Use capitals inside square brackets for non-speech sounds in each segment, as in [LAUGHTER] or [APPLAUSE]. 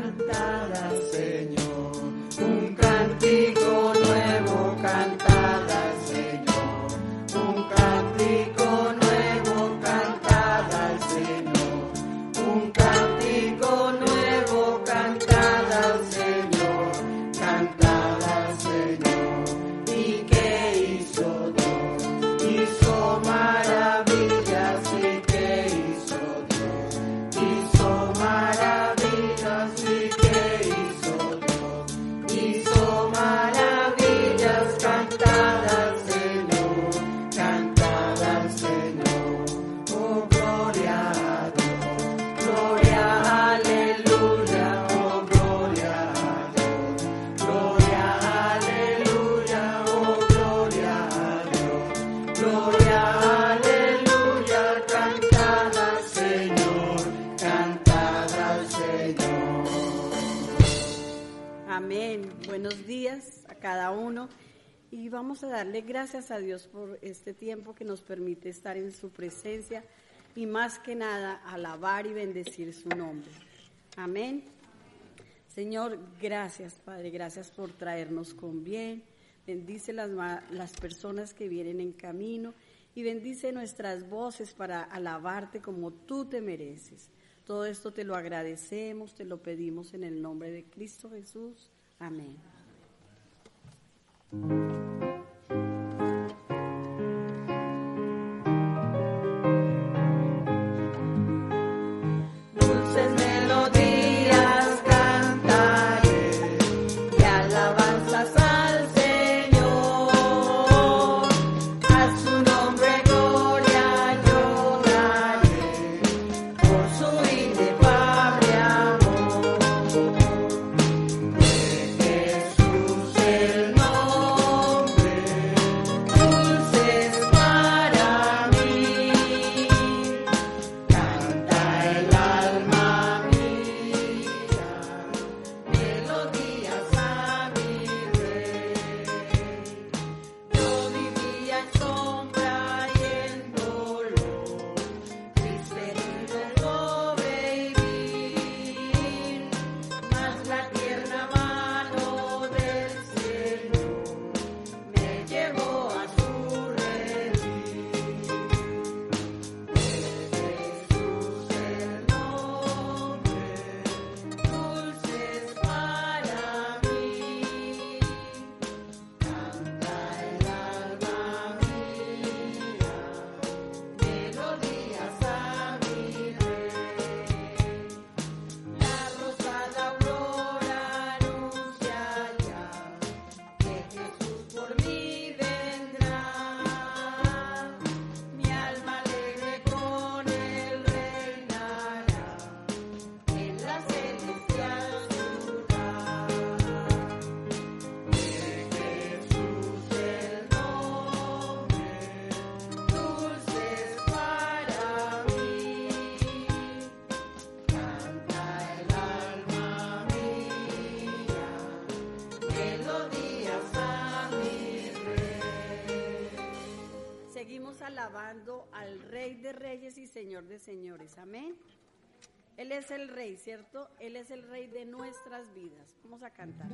cantada, Señor, un cántico Amén. Buenos días a cada uno. Y vamos a darle gracias a Dios por este tiempo que nos permite estar en su presencia y más que nada alabar y bendecir su nombre. Amén. Señor, gracias Padre, gracias por traernos con bien. Bendice las, las personas que vienen en camino y bendice nuestras voces para alabarte como tú te mereces. Todo esto te lo agradecemos, te lo pedimos en el nombre de Cristo Jesús. Amén. De señores. Amén. Él es el Rey, ¿cierto? Él es el Rey de nuestras vidas. Vamos a cantar.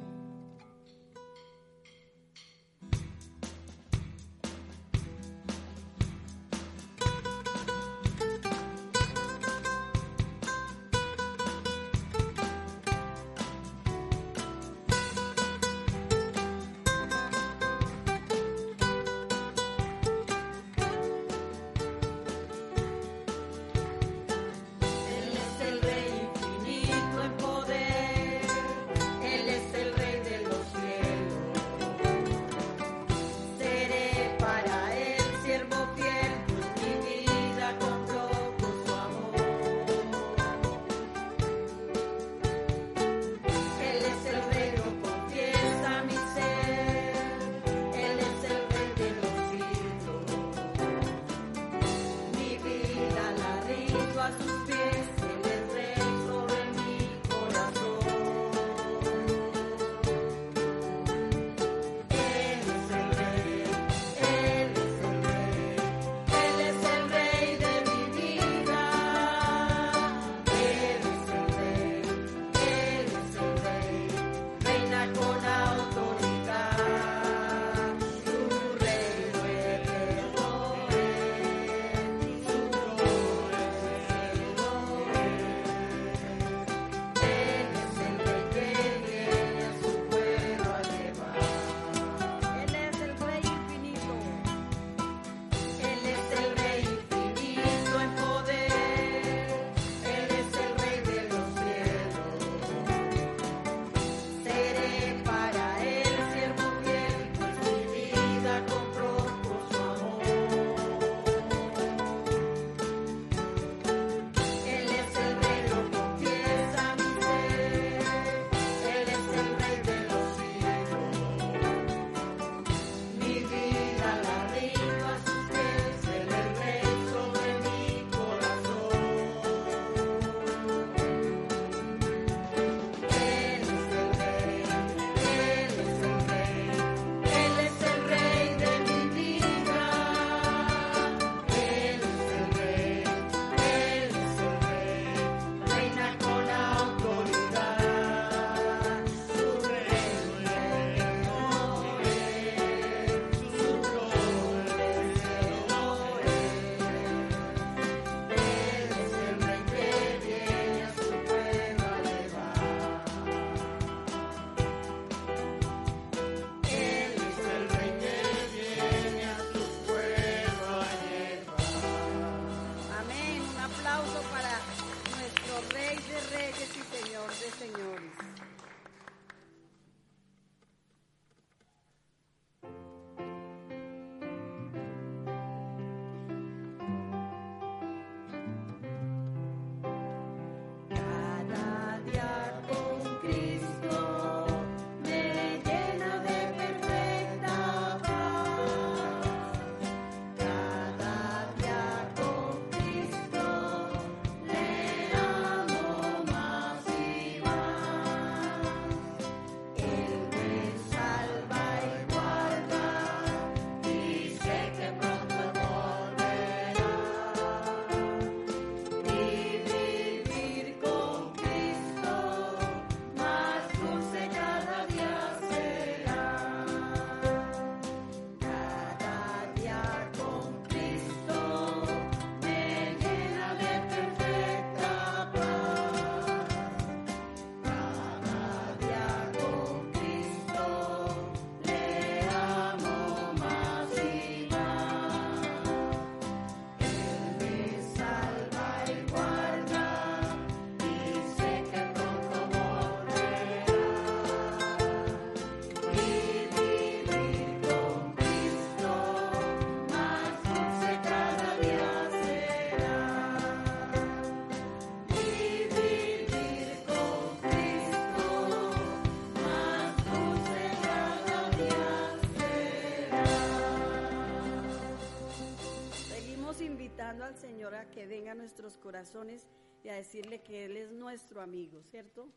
nuestros corazones y a decirle que Él es nuestro amigo, ¿cierto?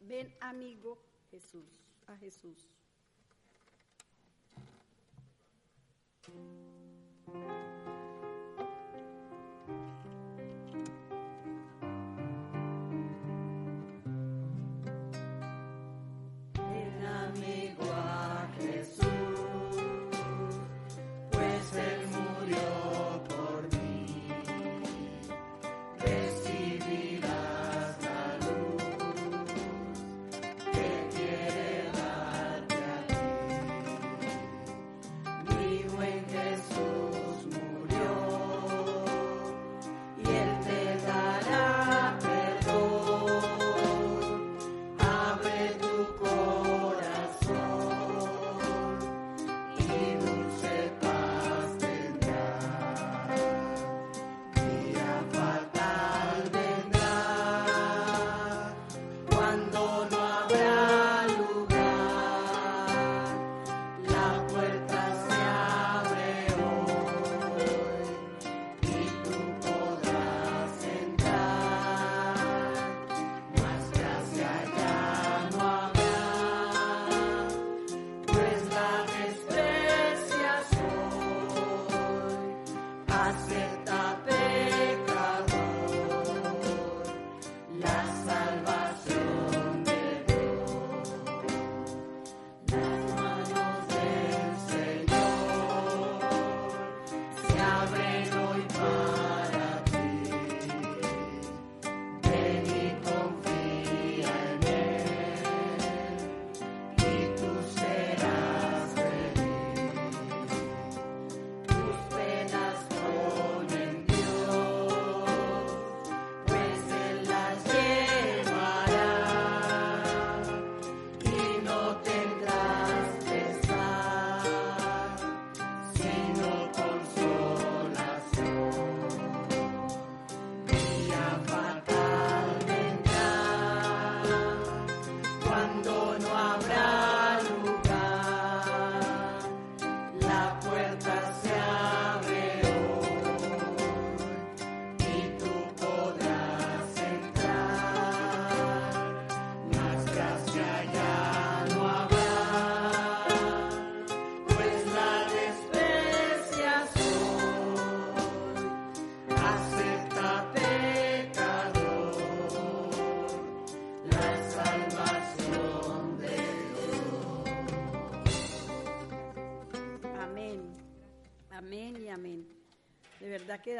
Ven amigo Jesús, a Jesús. Ven amigo a Jesús.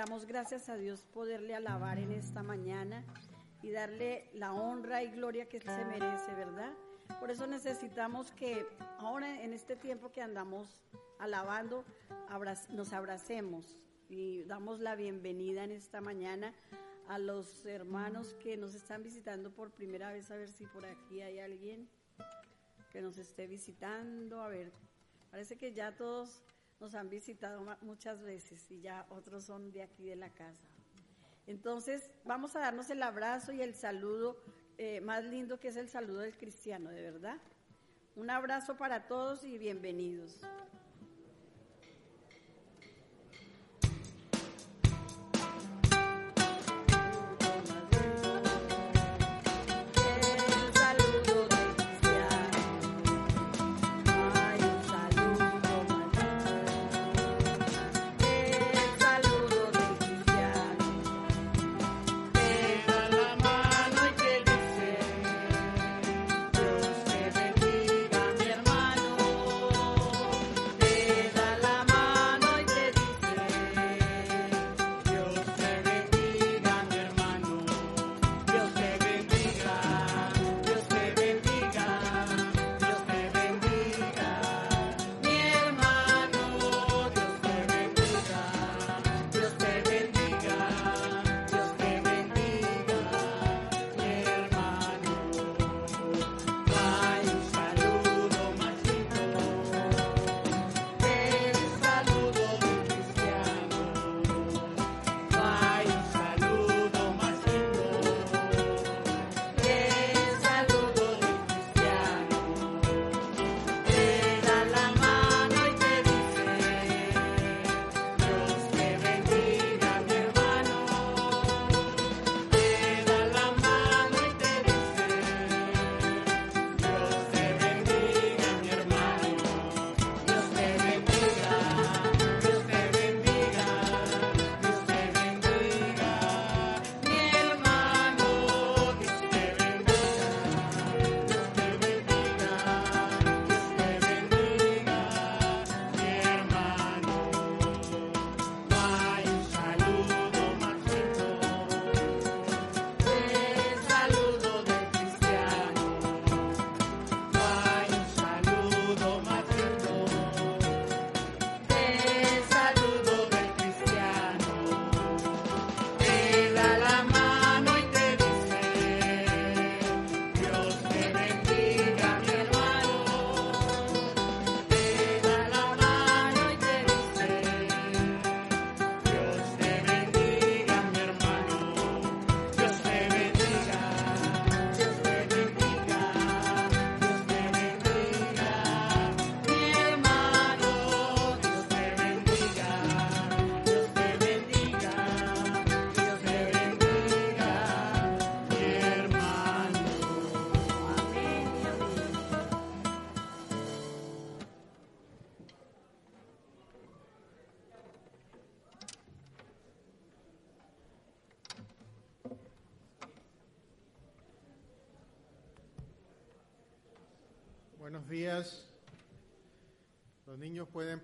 Damos gracias a Dios poderle alabar en esta mañana y darle la honra y gloria que se merece, ¿verdad? Por eso necesitamos que ahora en este tiempo que andamos alabando, nos abracemos y damos la bienvenida en esta mañana a los hermanos que nos están visitando por primera vez, a ver si por aquí hay alguien que nos esté visitando, a ver, parece que ya todos nos han visitado muchas veces y ya otros son de aquí de la casa. Entonces, vamos a darnos el abrazo y el saludo eh, más lindo que es el saludo del cristiano, de verdad. Un abrazo para todos y bienvenidos.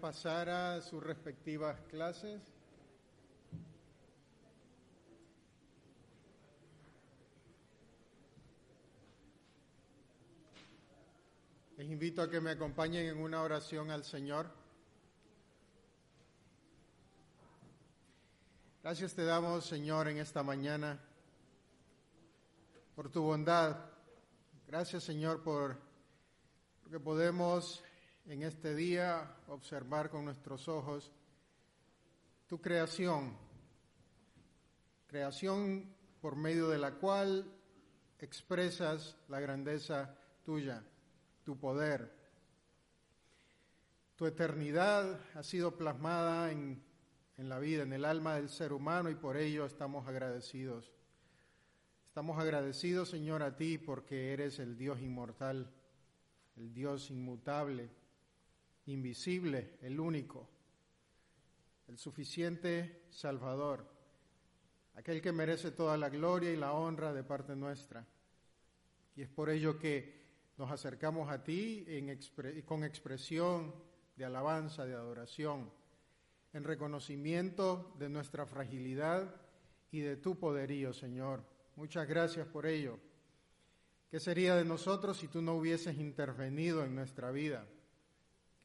Pasar a sus respectivas clases. Les invito a que me acompañen en una oración al Señor. Gracias te damos, Señor, en esta mañana por tu bondad. Gracias, Señor, por porque podemos en este día observar con nuestros ojos tu creación, creación por medio de la cual expresas la grandeza tuya, tu poder. Tu eternidad ha sido plasmada en, en la vida, en el alma del ser humano y por ello estamos agradecidos. Estamos agradecidos, Señor, a ti porque eres el Dios inmortal, el Dios inmutable, invisible, el único, el suficiente Salvador, aquel que merece toda la gloria y la honra de parte nuestra. Y es por ello que nos acercamos a ti en con expresión de alabanza, de adoración, en reconocimiento de nuestra fragilidad y de tu poderío, Señor. Muchas gracias por ello. ¿Qué sería de nosotros si tú no hubieses intervenido en nuestra vida?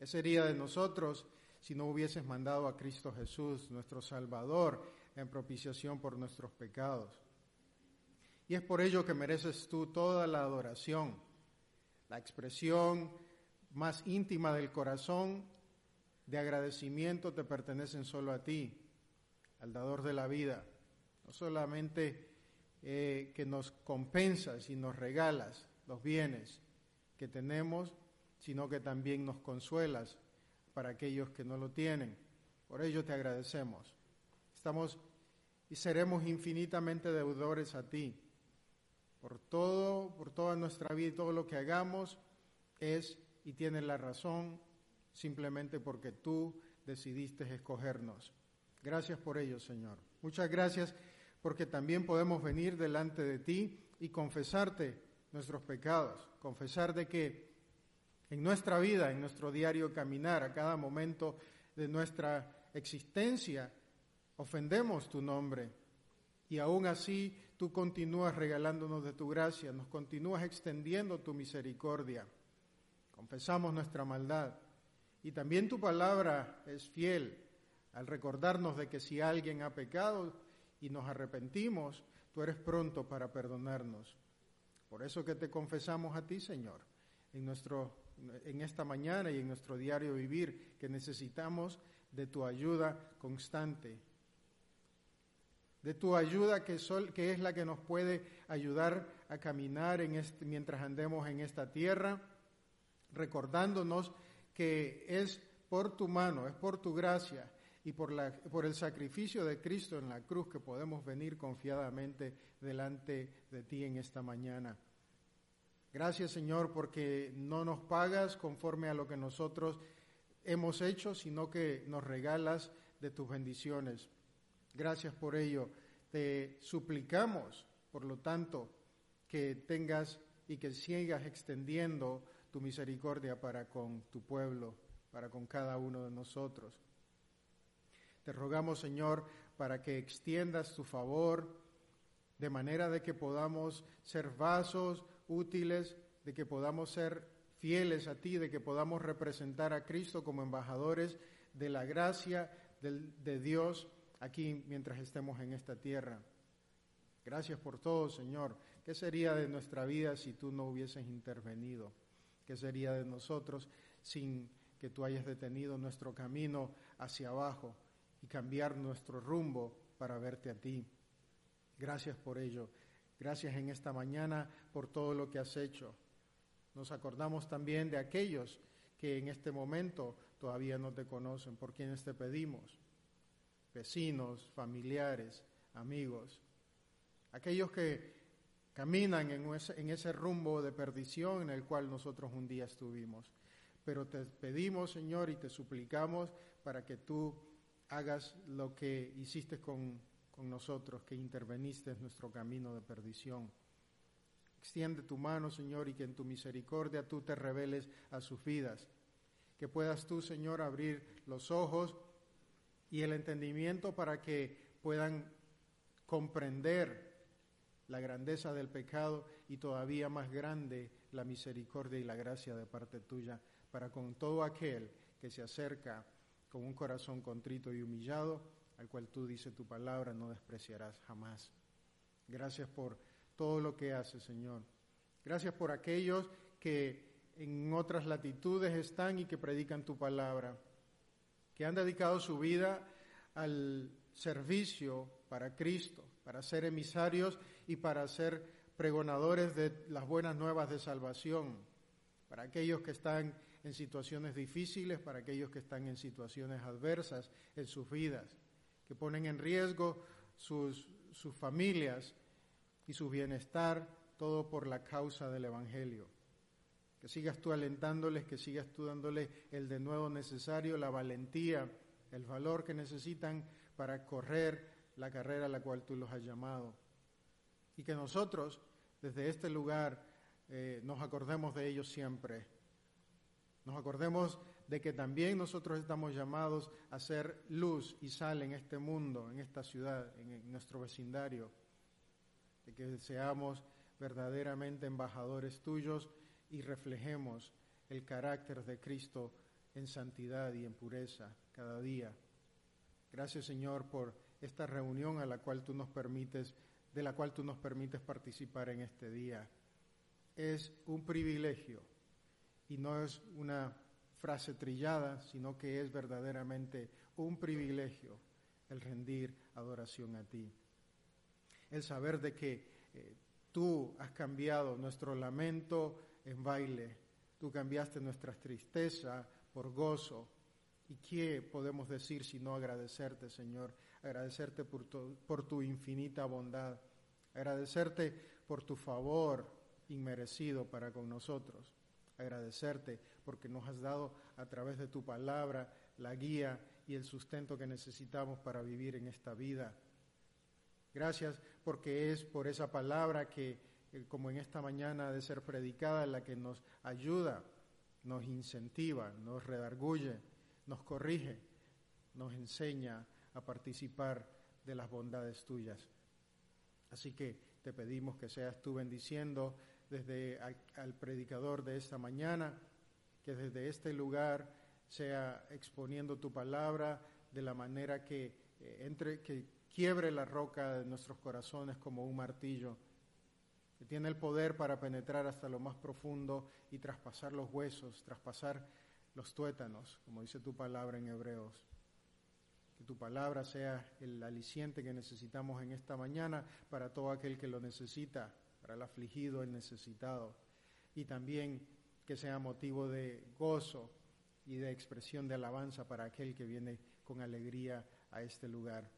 ¿Qué sería de nosotros si no hubieses mandado a Cristo Jesús, nuestro Salvador, en propiciación por nuestros pecados? Y es por ello que mereces tú toda la adoración, la expresión más íntima del corazón de agradecimiento te pertenecen solo a ti, al dador de la vida. No solamente eh, que nos compensas y nos regalas los bienes que tenemos, sino que también nos consuelas para aquellos que no lo tienen. Por ello te agradecemos. Estamos y seremos infinitamente deudores a ti. Por todo, por toda nuestra vida y todo lo que hagamos es y tiene la razón simplemente porque tú decidiste escogernos. Gracias por ello, Señor. Muchas gracias porque también podemos venir delante de ti y confesarte nuestros pecados, confesar de que en nuestra vida, en nuestro diario caminar, a cada momento de nuestra existencia, ofendemos tu nombre y aún así tú continúas regalándonos de tu gracia, nos continúas extendiendo tu misericordia. Confesamos nuestra maldad y también tu palabra es fiel al recordarnos de que si alguien ha pecado y nos arrepentimos, tú eres pronto para perdonarnos. Por eso que te confesamos a ti, Señor, en, nuestro, en esta mañana y en nuestro diario vivir, que necesitamos de tu ayuda constante, de tu ayuda que, sol, que es la que nos puede ayudar a caminar en este, mientras andemos en esta tierra, recordándonos que es por tu mano, es por tu gracia y por, la, por el sacrificio de Cristo en la cruz que podemos venir confiadamente delante de ti en esta mañana. Gracias Señor porque no nos pagas conforme a lo que nosotros hemos hecho, sino que nos regalas de tus bendiciones. Gracias por ello. Te suplicamos, por lo tanto, que tengas y que sigas extendiendo tu misericordia para con tu pueblo, para con cada uno de nosotros. Te rogamos, Señor, para que extiendas tu favor de manera de que podamos ser vasos útiles, de que podamos ser fieles a ti, de que podamos representar a Cristo como embajadores de la gracia de Dios aquí mientras estemos en esta tierra. Gracias por todo, Señor. ¿Qué sería de nuestra vida si tú no hubieses intervenido? ¿Qué sería de nosotros sin que tú hayas detenido nuestro camino hacia abajo y cambiar nuestro rumbo para verte a ti? Gracias por ello. Gracias en esta mañana por todo lo que has hecho. Nos acordamos también de aquellos que en este momento todavía no te conocen, por quienes te pedimos, vecinos, familiares, amigos, aquellos que caminan en ese, rumbo de perdición en el cual nosotros un día estuvimos. Pero te pedimos, Señor, y te suplicamos para que tú hagas lo que hiciste con, con nosotros, que interveniste en nuestro camino de perdición. Extiende tu mano, Señor, y que en tu misericordia tú te reveles a sus vidas. Que puedas tú, Señor, abrir los ojos y el entendimiento para que puedan comprender la grandeza del pecado y todavía más grande la misericordia y la gracia de parte tuya para con todo aquel que se acerca con un corazón contrito y humillado, al cual tú dice tu palabra, no despreciarás jamás. Gracias por todo lo que haces, Señor. Gracias por aquellos que en otras latitudes están y que predican tu palabra, que han dedicado su vida al servicio para Cristo, para ser emisarios y para ser pregonadores de las buenas nuevas de salvación, para aquellos que están en situaciones difíciles, para aquellos que están en situaciones adversas en sus vidas, que ponen en riesgo sus, sus familias y su bienestar, todo por la causa del Evangelio. Que sigas tú alentándoles, que sigas tú dándoles el de nuevo necesario, la valentía, el valor que necesitan para correr la carrera a la cual tú los has llamado. Y que nosotros, desde este lugar, eh, nos acordemos de ellos siempre. Nos acordemos de que también nosotros estamos llamados a ser luz y sal en este mundo, en esta ciudad, en nuestro vecindario, de que seamos verdaderamente embajadores tuyos y reflejemos el carácter de Cristo en santidad y en pureza cada día. Gracias Señor por esta reunión a la cual tú nos permites, de la cual tú nos permites participar en este día. Es un privilegio y no es una frase trillada, sino que es verdaderamente un privilegio el rendir adoración a ti. El saber de que eh, tú has cambiado nuestro lamento en baile, tú cambiaste nuestra tristeza por gozo. ¿Y qué podemos decir sino agradecerte, Señor? Agradecerte por tu, por tu infinita bondad, agradecerte por tu favor inmerecido para con nosotros, agradecerte porque nos has dado a través de tu palabra la guía y el sustento que necesitamos para vivir en esta vida. Gracias porque es por esa palabra que, eh, como en esta mañana, de ser predicada, la que nos ayuda, nos incentiva, nos redarguye, nos corrige, nos enseña a participar de las bondades tuyas. Así que te pedimos que seas tú bendiciendo desde al, predicador de esta mañana, que desde este lugar sea exponiendo tu palabra de la manera que eh, entre que quiebre la roca de nuestros corazones como un martillo, que tiene el poder para penetrar hasta lo más profundo y traspasar los huesos, traspasar los tuétanos, como dice tu palabra en Hebreos. Que tu palabra sea el aliciente que necesitamos en esta mañana para todo aquel que lo necesita, para el afligido, el necesitado, y también que sea motivo de gozo y de expresión de alabanza para aquel que viene con alegría a este lugar.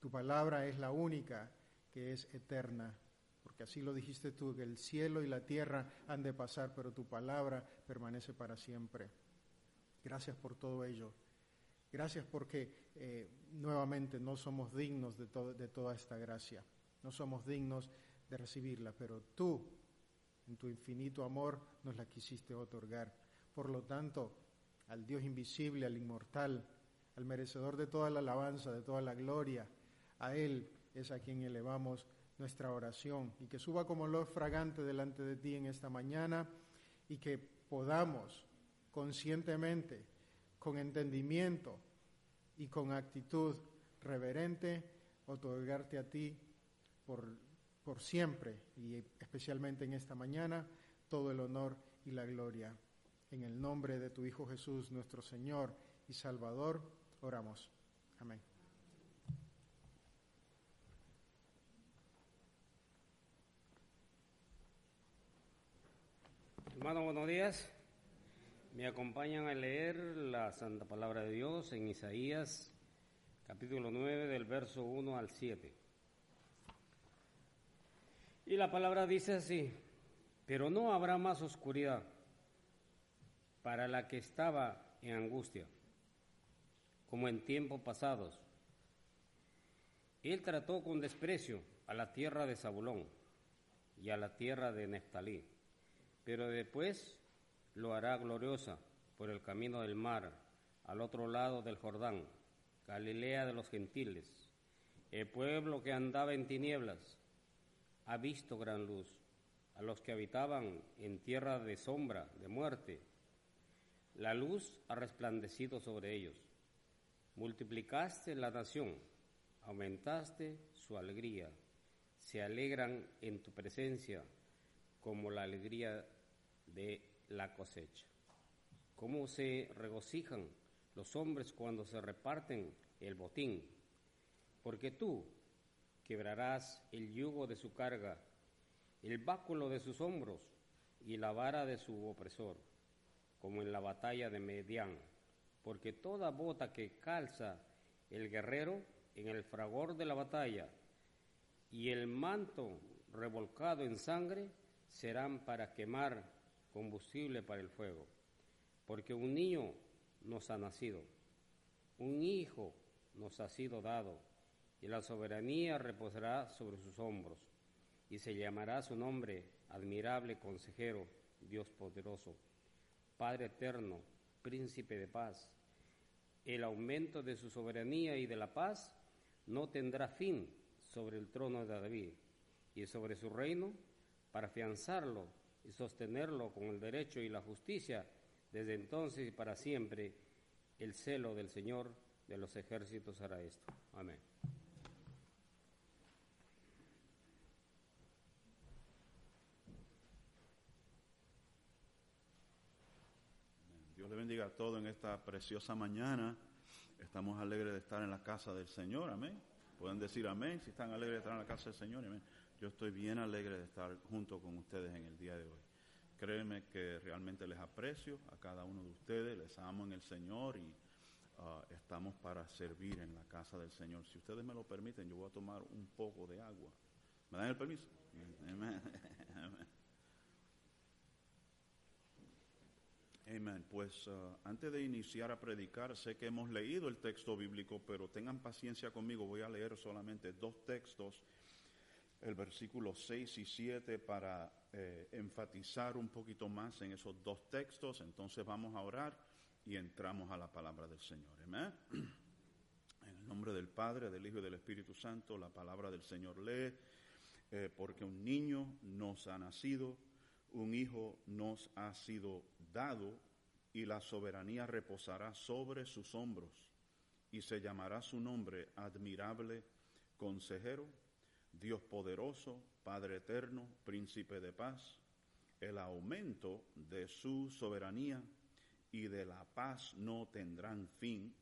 Tu palabra es la única que es eterna, porque así lo dijiste tú, que el cielo y la tierra han de pasar, pero tu palabra permanece para siempre. Gracias por todo ello. Gracias porque eh, nuevamente no somos dignos de, de toda esta gracia, no somos dignos de recibirla, pero tú, en tu infinito amor, nos la quisiste otorgar. Por lo tanto, al Dios invisible, al inmortal, al merecedor de toda la alabanza, de toda la gloria, a Él es a quien elevamos nuestra oración y que suba como olor fragante delante de ti en esta mañana y que podamos conscientemente, con entendimiento y con actitud reverente, otorgarte a ti por, por siempre y especialmente en esta mañana todo el honor y la gloria. En el nombre de tu Hijo Jesús, nuestro Señor y Salvador, oramos. Amén. Hermanos, buenos días. Me acompañan a leer la Santa Palabra de Dios en Isaías capítulo 9 del verso 1 al 7. Y la palabra dice así, pero no habrá más oscuridad para la que estaba en angustia, como en tiempos pasados. Él trató con desprecio a la tierra de Zabulón y a la tierra de Neftalí pero después lo hará gloriosa por el camino del mar, al otro lado del Jordán, Galilea de los gentiles. El pueblo que andaba en tinieblas ha visto gran luz. A los que habitaban en tierra de sombra, de muerte, la luz ha resplandecido sobre ellos. Multiplicaste la nación, aumentaste su alegría. Se alegran en tu presencia como la alegría de la cosecha. Cómo se regocijan los hombres cuando se reparten el botín, porque tú quebrarás el yugo de su carga, el báculo de sus hombros y la vara de su opresor, como en la batalla de Medián, porque toda bota que calza el guerrero en el fragor de la batalla y el manto revolcado en sangre serán para quemar combustible para el fuego, porque un niño nos ha nacido, un hijo nos ha sido dado, y la soberanía reposará sobre sus hombros, y se llamará su nombre admirable consejero, Dios poderoso, Padre eterno, príncipe de paz. El aumento de su soberanía y de la paz no tendrá fin sobre el trono de David y sobre su reino para afianzarlo y sostenerlo con el derecho y la justicia desde entonces y para siempre. El celo del Señor de los ejércitos hará esto. Amén. Dios le bendiga a todos en esta preciosa mañana. Estamos alegres de estar en la casa del Señor, amén. Pueden decir amén si están alegres de estar en la casa del Señor, amén. Yo estoy bien alegre de estar junto con ustedes en el día de hoy. Créeme que realmente les aprecio a cada uno de ustedes, les amo en el Señor y uh, estamos para servir en la casa del Señor. Si ustedes me lo permiten, yo voy a tomar un poco de agua. ¿Me dan el permiso? Amén. [LAUGHS] Amén. Pues uh, antes de iniciar a predicar, sé que hemos leído el texto bíblico, pero tengan paciencia conmigo, voy a leer solamente dos textos, el versículo 6 y 7, para eh, enfatizar un poquito más en esos dos textos. Entonces vamos a orar y entramos a la palabra del Señor. Amén. [CLEARS THROAT] En el nombre del Padre, del Hijo y del Espíritu Santo, la palabra del Señor lee, eh, porque un niño nos ha nacido un hijo nos ha sido dado y la soberanía reposará sobre sus hombros y se llamará su nombre admirable, consejero, Dios poderoso, Padre eterno, príncipe de paz. El aumento de su soberanía y de la paz no tendrán fin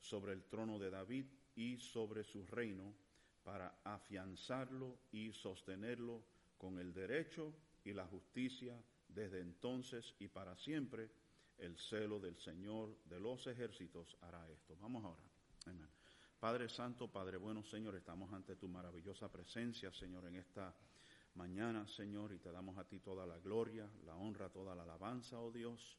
sobre el trono de David y sobre su reino para afianzarlo y sostenerlo con el derecho y la justicia desde entonces y para siempre. El celo del Señor de los ejércitos hará esto. Vamos ahora. Padre Santo, Padre bueno, Señor, estamos ante tu maravillosa presencia, Señor, en esta mañana, Señor, y te damos a ti toda la gloria, la honra, toda la alabanza, oh Dios.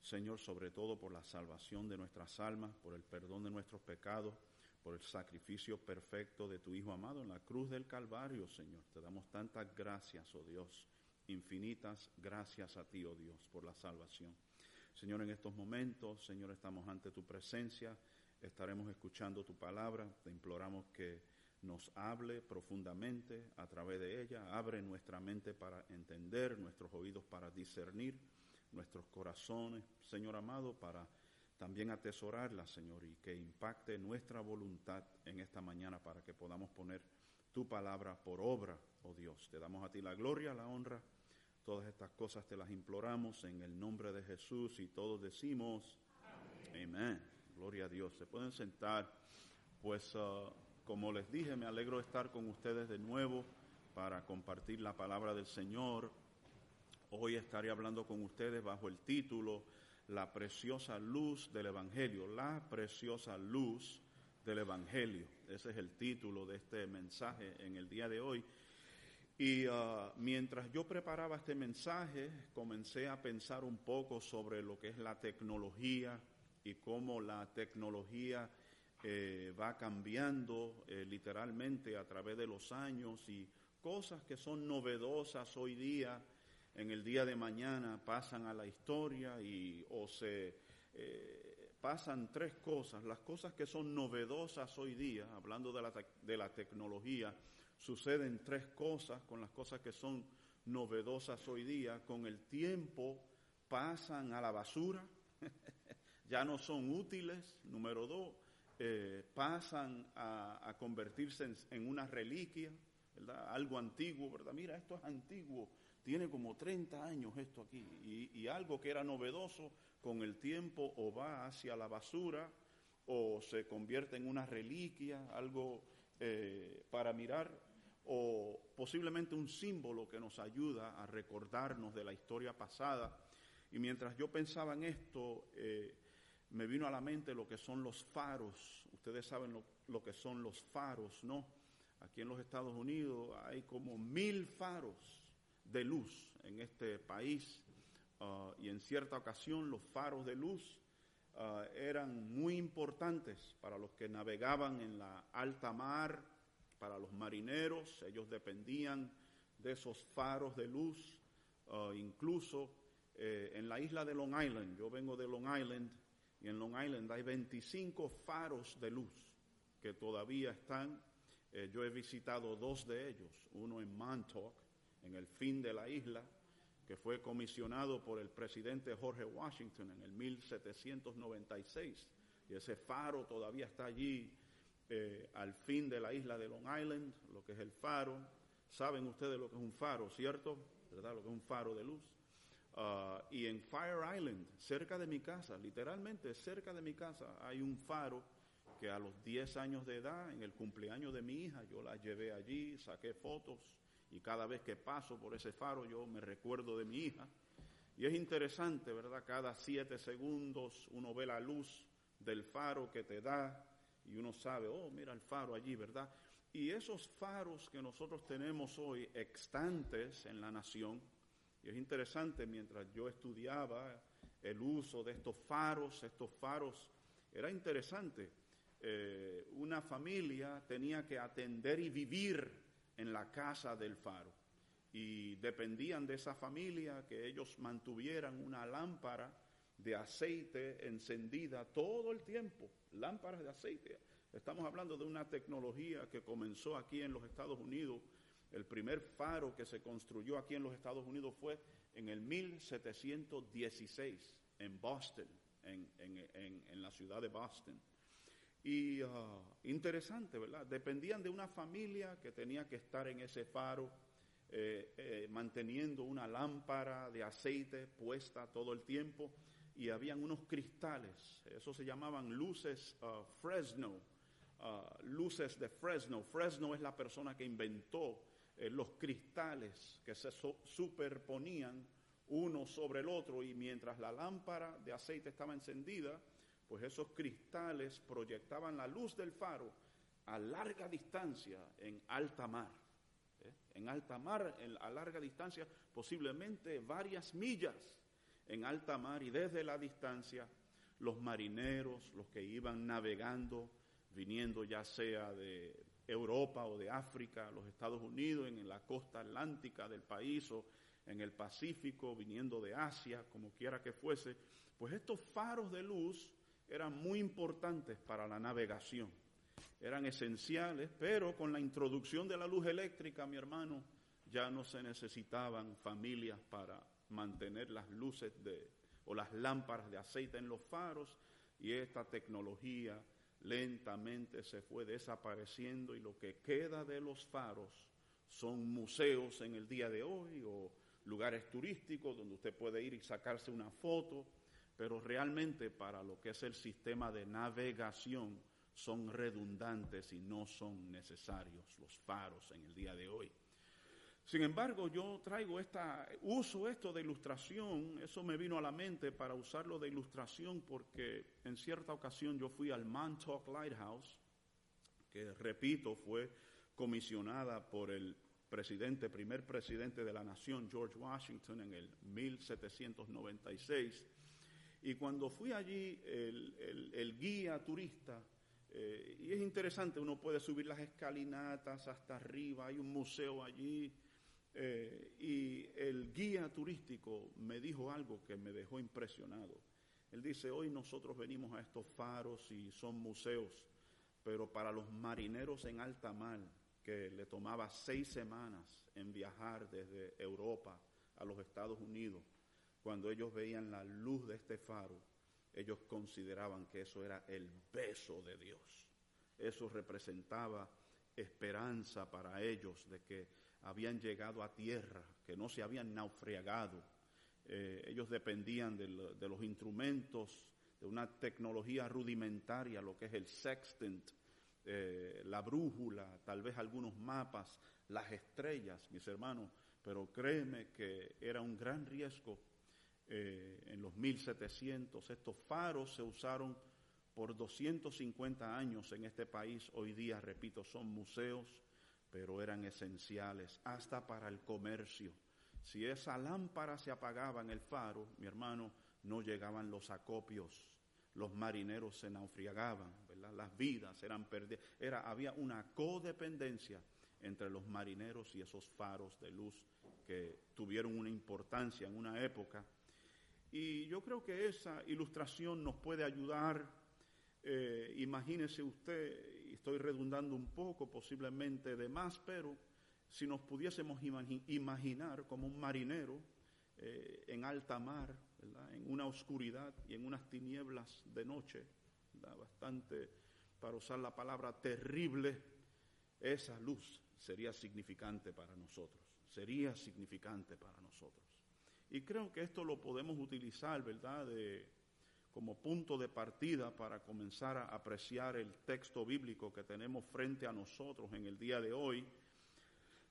Señor, sobre todo por la salvación de nuestras almas, por el perdón de nuestros pecados, por el sacrificio perfecto de tu Hijo amado en la cruz del Calvario, Señor. Te damos tantas gracias, oh Dios. Infinitas gracias a ti, oh Dios, por la salvación. Señor, en estos momentos, Señor, estamos ante tu presencia, estaremos escuchando tu palabra, te imploramos que nos hable profundamente a través de ella, abre nuestra mente para entender, nuestros oídos para discernir, nuestros corazones, Señor amado, para también atesorarla, Señor, y que impacte nuestra voluntad en esta mañana para que podamos poner tu palabra por obra, oh Dios. Te damos a ti la gloria, la honra Todas estas cosas te las imploramos en el nombre de Jesús y todos decimos amén. Gloria a Dios. Se pueden sentar. Pues uh, como les dije, me alegro de estar con ustedes de nuevo para compartir la palabra del Señor. Hoy estaré hablando con ustedes bajo el título La preciosa luz del Evangelio. La preciosa luz del Evangelio. Ese es el título de este mensaje en el día de hoy. Y uh, mientras yo preparaba este mensaje, comencé a pensar un poco sobre lo que es la tecnología y cómo la tecnología eh, va cambiando eh, literalmente a través de los años y cosas que son novedosas hoy día, en el día de mañana pasan a la historia y o se eh, pasan tres cosas. Las cosas que son novedosas hoy día, hablando de la, de la tecnología, suceden tres cosas con las cosas que son novedosas hoy día. Con el tiempo pasan a la basura, [LAUGHS] ya no son útiles. Número dos, eh, pasan a, convertirse en, una reliquia, ¿verdad? Algo antiguo, ¿verdad? Mira, esto es antiguo, tiene como 30 años esto aquí. Y, algo que era novedoso con el tiempo o va hacia la basura o se convierte en una reliquia, algo eh, para mirar o posiblemente un símbolo que nos ayuda a recordarnos de la historia pasada. Y mientras yo pensaba en esto, eh, me vino a la mente lo que son los faros. Ustedes saben lo, que son los faros, ¿no? Aquí en los Estados Unidos hay como mil faros de luz en este país uh, y en cierta ocasión los faros de luz uh, eran muy importantes para los que navegaban en la alta mar, para los marineros, ellos dependían de esos faros de luz, uh, incluso eh, en la isla de Long Island, yo vengo de Long Island, y en Long Island hay 25 faros de luz que todavía están. Eh, yo he visitado dos de ellos, uno en Montauk, en el fin de la isla, que fue comisionado por el presidente Jorge Washington en el 1796. Y ese faro todavía está allí eh, al fin de la isla de Long Island, lo que es el faro. Saben ustedes lo que es un faro, ¿cierto? ¿Verdad? Lo que es un faro de luz. Ah, y en Fire Island, cerca de mi casa, literalmente cerca de mi casa, hay un faro que a los 10 años de edad, en el cumpleaños de mi hija, yo la llevé allí, saqué fotos y cada vez que paso por ese faro yo me recuerdo de mi hija. Y es interesante, ¿verdad? Cada siete segundos uno ve la luz del faro que te da y uno sabe, oh, mira el faro allí, ¿verdad? Y esos faros que nosotros tenemos hoy extantes en la nación, y es interesante, mientras yo estudiaba el uso de estos faros, estos faros, era interesante. Eh, una familia tenía que atender y vivir en la casa del faro. Y dependían de esa familia que ellos mantuvieran una lámpara de aceite encendida todo el tiempo, lámparas de aceite. Estamos hablando de una tecnología que comenzó aquí en los Estados Unidos. El primer faro que se construyó aquí en los Estados Unidos fue en el 1716 en Boston, en, en la ciudad de Boston. Y ah, interesante, ¿verdad? Dependían de una familia que tenía que estar en ese faro, eh, eh, manteniendo una lámpara de aceite puesta todo el tiempo y habían unos cristales, eso se llamaban luces ah, Fresno, ah, luces de Fresno. Fresno es la persona que inventó eh, los cristales que se superponían uno sobre el otro y mientras la lámpara de aceite estaba encendida, pues esos cristales proyectaban la luz del faro a larga distancia en alta mar. ¿eh? En alta mar, a larga distancia, posiblemente varias millas en alta mar y desde la distancia los marineros, los que iban navegando, viniendo ya sea de Europa o de África, los Estados Unidos, en la costa atlántica del país o en el Pacífico, viniendo de Asia, como quiera que fuese, pues estos faros de luz eran muy importantes para la navegación, eran esenciales, pero con la introducción de la luz eléctrica, mi hermano, ya no se necesitaban familias para mantener las luces de, o las lámparas de aceite en los faros y esta tecnología lentamente se fue desapareciendo y lo que queda de los faros son museos en el día de hoy o lugares turísticos donde usted puede ir y sacarse una foto pero realmente para lo que es el sistema de navegación son redundantes y no son necesarios los faros en el día de hoy. Sin embargo, yo traigo esta, uso esto de ilustración, eso me vino a la mente para usarlo de ilustración porque en cierta ocasión yo fui al Montauk Lighthouse, que repito, fue comisionada por el presidente, primer presidente de la nación, George Washington, en el 1796 y cuando fui allí, el, guía turista, eh, y es interesante, uno puede subir las escalinatas hasta arriba, hay un museo allí, eh, y el guía turístico me dijo algo que me dejó impresionado. Él dice, hoy nosotros venimos a estos faros y son museos, pero para los marineros en alta mar, que le tomaba seis semanas en viajar desde Europa a los Estados Unidos, cuando ellos veían la luz de este faro, ellos consideraban que eso era el beso de Dios. Eso representaba esperanza para ellos de que habían llegado a tierra, que no se habían naufragado. Eh, ellos dependían de, los instrumentos, de una tecnología rudimentaria, lo que es el sextant, eh, la brújula, tal vez algunos mapas, las estrellas, mis hermanos, pero créeme que era un gran riesgo eh, en los 1700. Estos faros se usaron por 250 años en este país. Hoy día, repito, son museos, pero eran esenciales hasta para el comercio. Si esa lámpara se apagaba en el faro, mi hermano, no llegaban los acopios, los marineros se naufragaban, las vidas eran perdidas. Era, había una codependencia entre los marineros y esos faros de luz que tuvieron una importancia en una época Y yo creo que esa ilustración nos puede ayudar. Eh, imagínese usted, estoy redundando un poco, posiblemente de más, pero si nos pudiésemos imagi- imaginar como un marinero eh, en alta mar, en una oscuridad y en unas tinieblas de noche, bastante, para usar la palabra terrible, esa luz sería significante para nosotros, sería significante para nosotros. Y creo que esto lo podemos utilizar, ¿verdad?, de, como punto de partida para comenzar a apreciar el texto bíblico que tenemos frente a nosotros en el día de hoy,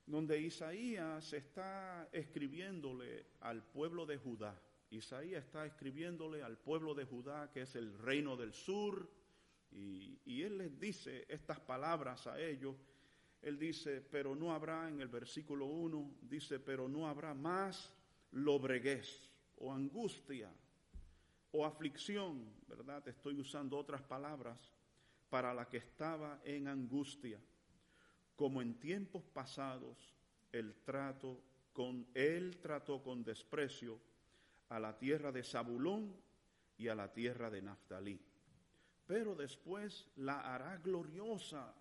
donde Isaías está escribiéndole al pueblo de Judá. Isaías está escribiéndole al pueblo de Judá, que es el reino del sur, y, él les dice estas palabras a ellos. Él dice, pero no habrá, en el versículo 1, dice, pero no habrá más lobreguez o angustia o aflicción, ¿verdad? Estoy usando otras palabras para la que estaba en angustia, como en tiempos pasados el trato con él trató con desprecio a la tierra de Zabulón y a la tierra de Naftalí. Pero después la hará gloriosa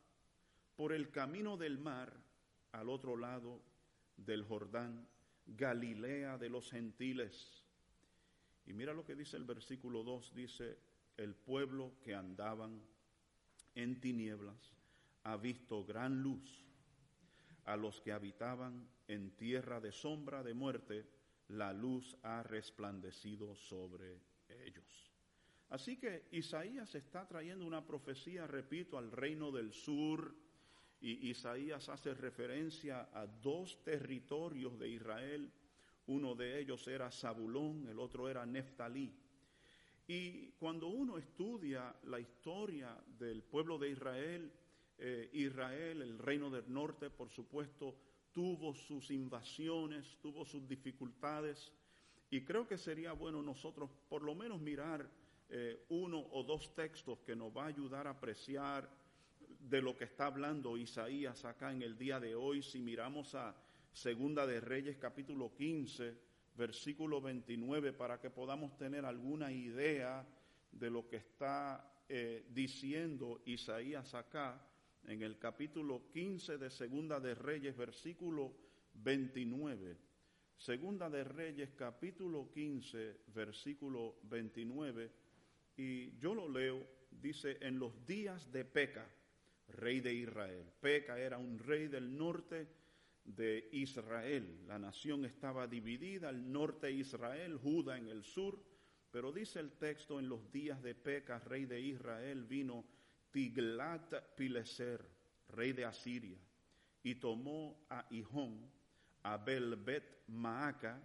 por el camino del mar al otro lado del Jordán, Galilea de los gentiles. Y mira lo que dice el versículo 2, dice, el pueblo que andaban en tinieblas ha visto gran luz. A los que habitaban en tierra de sombra de muerte, la luz ha resplandecido sobre ellos. Así que Isaías está trayendo una profecía, repito, al reino del sur, y Isaías hace referencia a dos territorios de Israel. Uno de ellos era Zabulón, el otro era Neftalí. Y cuando uno estudia la historia del pueblo de Israel, eh, Israel, el reino del norte, por supuesto, tuvo sus invasiones, tuvo sus dificultades. Y creo que sería bueno nosotros por lo menos mirar eh, uno o dos textos que nos va a ayudar a apreciar de lo que está hablando Isaías acá en el día de hoy. Si miramos a Segunda de Reyes capítulo 15, versículo 29, para que podamos tener alguna idea de lo que está eh, diciendo Isaías acá en el capítulo 15 de Segunda de Reyes, versículo 29. Segunda de Reyes, capítulo 15, versículo 29. Y yo lo leo, dice, en los días de Peca, rey de Israel. Peca era un rey del norte de Israel. La nación estaba dividida, el norte Israel, Judá en el sur. Pero dice el texto, en los días de Peca, rey de Israel, vino Tiglat Pileser, rey de Asiria, y tomó a Hijón, a Belbet Maaca,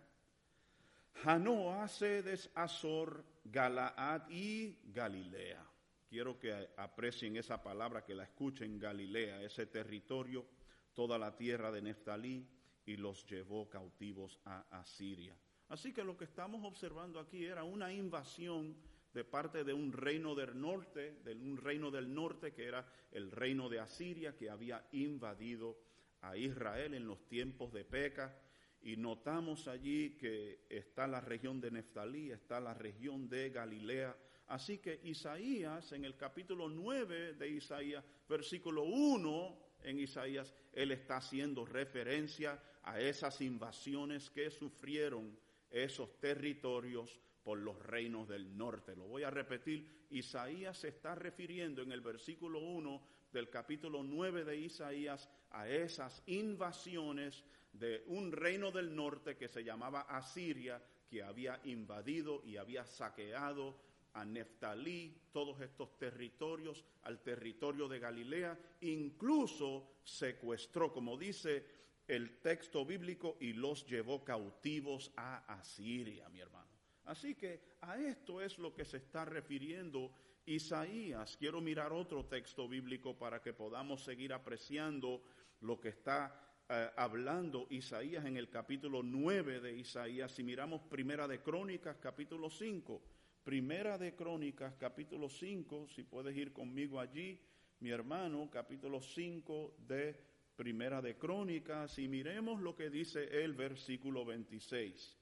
Janoa, Sedes, Azor, Galaad y Galilea. Quiero que aprecien esa palabra, que la escuchen Galilea, ese territorio, toda la tierra de Neftalí, y los llevó cautivos a Asiria. Así que lo que estamos observando aquí era una invasión de parte de un reino del norte, de un reino del norte que era el reino de Asiria, que había invadido a Israel en los tiempos de Peca. Y notamos allí que está la región de Neftalí, está la región de Galilea. Así que Isaías, en el capítulo 9 de Isaías, versículo 1 en Isaías, él está haciendo referencia a esas invasiones que sufrieron esos territorios por los reinos del norte. Lo voy a repetir, Isaías se está refiriendo en el versículo 1 del capítulo 9 de Isaías a esas invasiones de un reino del norte que se llamaba Asiria, que había invadido y había saqueado a Neftalí, todos estos territorios, al territorio de Galilea, incluso secuestró, como dice el texto bíblico, y los llevó cautivos a Asiria, mi hermano. Así que a esto es lo que se está refiriendo Isaías. Quiero mirar otro texto bíblico para que podamos seguir apreciando lo que está eh, hablando Isaías en el capítulo 9 de Isaías. Si miramos Primera de Crónicas, capítulo 5. Primera de Crónicas, capítulo 5, si puedes ir conmigo allí, mi hermano, capítulo 5 de Primera de Crónicas, y miremos lo que dice el versículo 26,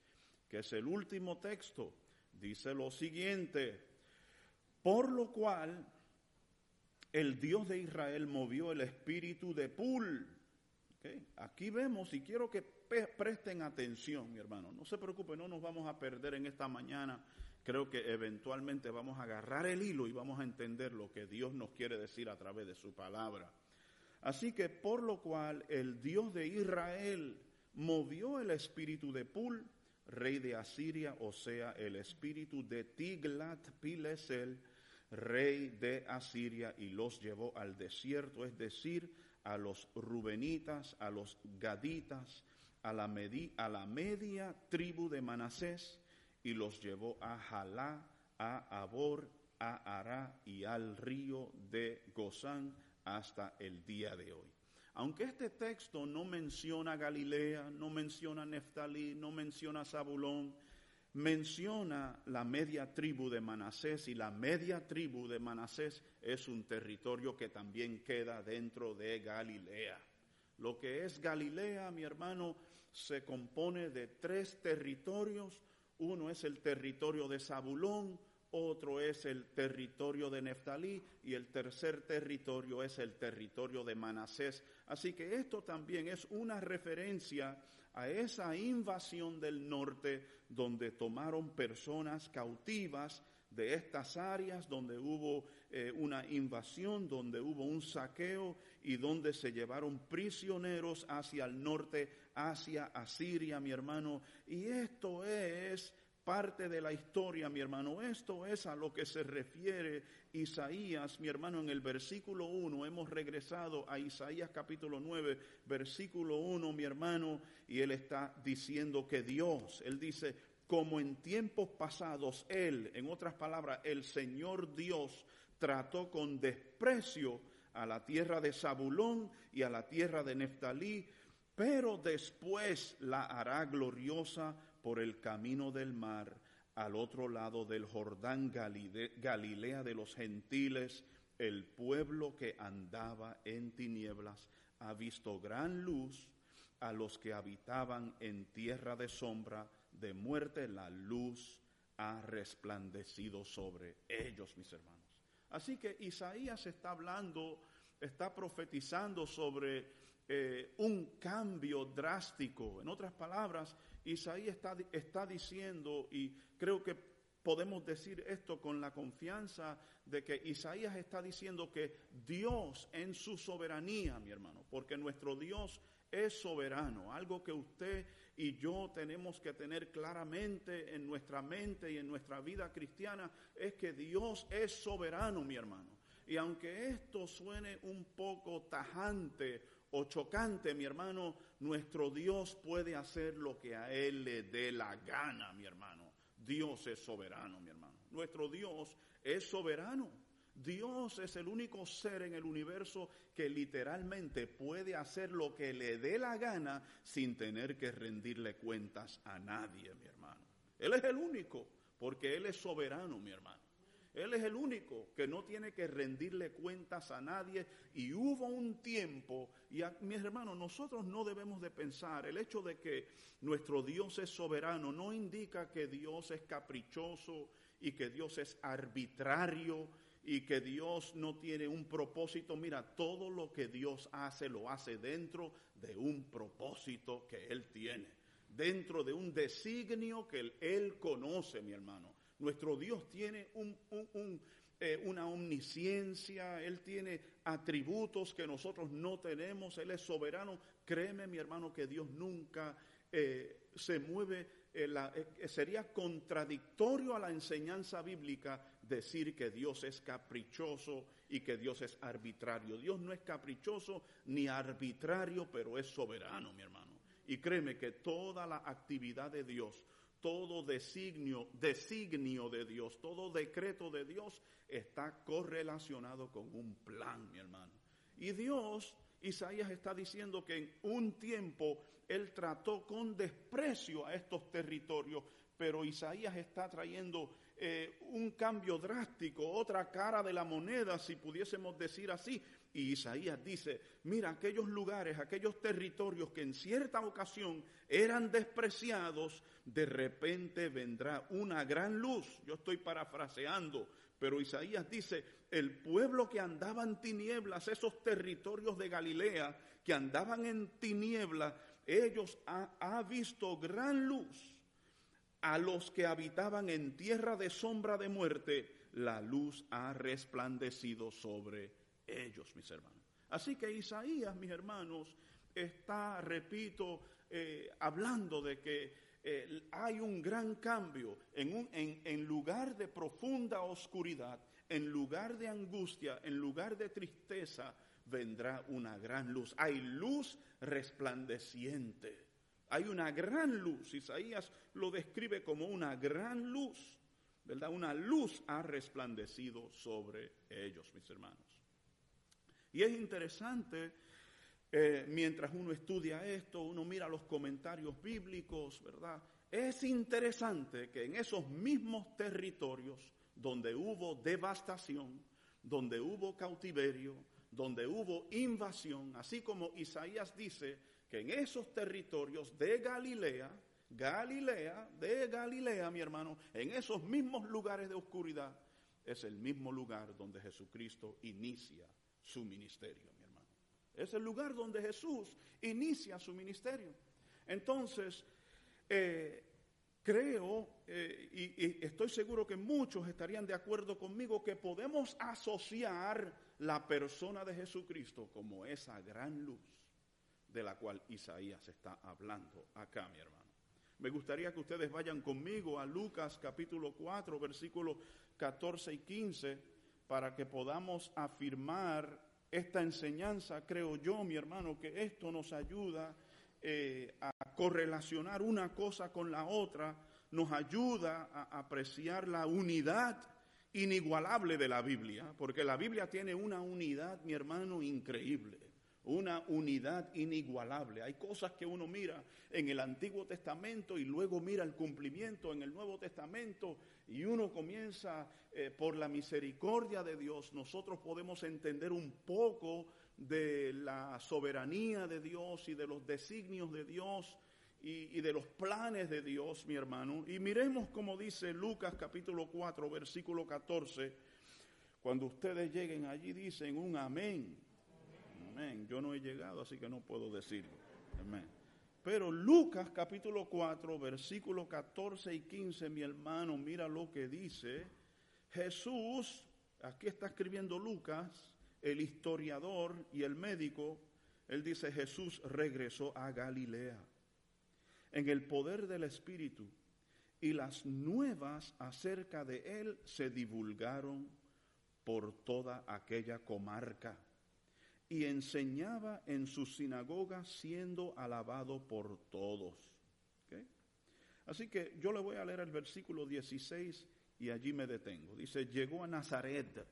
que es el último texto dice lo siguiente, por lo cual el Dios de Israel movió el espíritu de Pul. Aquí vemos, y quiero que presten atención, mi hermano, no se preocupen, no nos vamos a perder en esta mañana. Creo que eventualmente vamos a agarrar el hilo y vamos a entender lo que Dios nos quiere decir a través de su palabra. Así que por lo cual el Dios de Israel movió el espíritu de Pul, rey de Asiria, o sea, el espíritu de Tiglat-Pilesel, rey de Asiria, y los llevó al desierto, es decir, a los rubenitas, a los gaditas, a la, a la media tribu de Manasés, y los llevó a Jalá, a Abor, a Ará y al río de Gozán hasta el día de hoy. Aunque este texto no menciona Galilea, no menciona Neftalí, no menciona Zabulón, menciona la media tribu de Manasés y la media tribu de Manasés es un territorio que también queda dentro de Galilea. Lo que es Galilea, mi hermano, se compone de tres territorios. Uno es el territorio de Zabulón, otro es el territorio de Neftalí y el tercer territorio es el territorio de Manasés. Así que esto también es una referencia a esa invasión del norte donde tomaron personas cautivas de estas áreas, donde hubo eh, una invasión, donde hubo un saqueo y donde se llevaron prisioneros hacia el norte, hacia Asiria, mi hermano. Y esto es parte de la historia, mi hermano. Esto es a lo que se refiere Isaías, mi hermano, en el versículo 1. Hemos regresado a Isaías capítulo 9, versículo 1, mi hermano, y él está diciendo que Dios, él dice, como en tiempos pasados, él, en otras palabras, el Señor Dios trató con desprecio a la tierra de Zabulón y a la tierra de Neftalí, pero después la hará gloriosa por el camino del mar, al otro lado del Jordán, Galilea de los gentiles, el pueblo que andaba en tinieblas ha visto gran luz, a los que habitaban en tierra de sombra, de muerte, la luz ha resplandecido sobre ellos, mis hermanos. Así que Isaías está hablando, está profetizando sobre eh, un cambio drástico. En otras palabras, Isaías está, está diciendo, y creo que podemos decir esto con la confianza de que Isaías está diciendo que Dios en su soberanía, mi hermano, porque nuestro Dios es soberano, algo que usted y yo tenemos que tener claramente en nuestra mente y en nuestra vida cristiana, es que Dios es soberano, mi hermano. Y aunque esto suene un poco tajante o chocante, mi hermano, nuestro Dios puede hacer lo que a Él le dé la gana, mi hermano. Dios es soberano, mi hermano. Nuestro Dios es soberano. Dios es el único ser en el universo que literalmente puede hacer lo que le dé la gana sin tener que rendirle cuentas a nadie, mi hermano. Él es el único, porque Él es soberano, mi hermano. Él es el único que no tiene que rendirle cuentas a nadie. Y hubo un tiempo, y a, mis hermanos, nosotros no debemos de pensar, el hecho de que nuestro Dios es soberano no indica que Dios es caprichoso y que Dios es arbitrario y que Dios no tiene un propósito. Mira, todo lo que Dios hace lo hace dentro de un propósito que Él tiene, dentro de un designio que Él, él conoce, mi hermano. Nuestro Dios tiene eh, una omnisciencia, Él tiene atributos que nosotros no tenemos, Él es soberano. Créeme, mi hermano, que Dios nunca eh, se mueve, eh, sería contradictorio a la enseñanza bíblica decir que Dios es caprichoso y que Dios es arbitrario. Dios no es caprichoso ni arbitrario, pero es soberano, mi hermano. Y créeme que toda la actividad de Dios, todo designio, designio de Dios, todo decreto de Dios está correlacionado con un plan, mi hermano. Y Dios, Isaías está diciendo que en un tiempo Él trató con desprecio a estos territorios, pero Isaías está trayendo eh, un cambio drástico, otra cara de la moneda, si pudiésemos decir así. Y Isaías dice, mira, aquellos lugares, aquellos territorios que en cierta ocasión eran despreciados, de repente vendrá una gran luz. Yo estoy parafraseando, pero Isaías dice, el pueblo que andaba en tinieblas, esos territorios de Galilea que andaban en tinieblas, ellos ha, ha visto gran luz. A los que habitaban en tierra de sombra de muerte, la luz ha resplandecido sobre ellos, mis hermanos. Así que Isaías, mis hermanos, está, repito, eh, hablando de que eh, hay un gran cambio en, un, en, en lugar de profunda oscuridad, en lugar de angustia, en lugar de tristeza, vendrá una gran luz. Hay luz resplandeciente. Hay una gran luz. Isaías lo describe como una gran luz. ¿Verdad? Una luz ha resplandecido sobre ellos, mis hermanos. Y es interesante, eh, mientras uno estudia esto, uno mira los comentarios bíblicos, ¿verdad? Es interesante que en esos mismos territorios donde hubo devastación, donde hubo cautiverio, donde hubo invasión, así como Isaías dice que en esos territorios de Galilea, Galilea, de Galilea, mi hermano, en esos mismos lugares de oscuridad, es el mismo lugar donde Jesucristo inicia su ministerio, mi hermano. Es el lugar donde Jesús inicia su ministerio. Entonces, eh, creo eh, y, y, estoy seguro que muchos estarían de acuerdo conmigo que podemos asociar la persona de Jesucristo como esa gran luz de la cual Isaías está hablando acá, mi hermano. Me gustaría que ustedes vayan conmigo a Lucas capítulo 4, versículos 14 y 15, para que podamos afirmar esta enseñanza. Creo yo, mi hermano, que esto nos ayuda eh, a correlacionar una cosa con la otra, nos ayuda a apreciar la unidad inigualable de la Biblia, porque la Biblia tiene una unidad, mi hermano, increíble una unidad inigualable. Hay cosas que uno mira en el Antiguo Testamento y luego mira el cumplimiento en el Nuevo Testamento y uno comienza eh, por la misericordia de Dios. Nosotros podemos entender un poco de la soberanía de Dios y de los designios de Dios y, y de los planes de Dios, mi hermano. Y miremos como dice Lucas capítulo 4, versículo 14. Cuando ustedes lleguen allí dicen un amén. Amén. Yo no he llegado, así que no puedo decirlo. Amén. Pero Lucas capítulo 4, versículo 14 y 15, mi hermano, mira lo que dice. Jesús, aquí está escribiendo Lucas, el historiador y el médico, él dice, Jesús regresó a Galilea en el poder del Espíritu y las nuevas acerca de él se divulgaron por toda aquella comarca y enseñaba en su sinagoga siendo alabado por todos. Así que yo le voy a leer el versículo 16 y allí me detengo. Dice, llegó a Nazaret.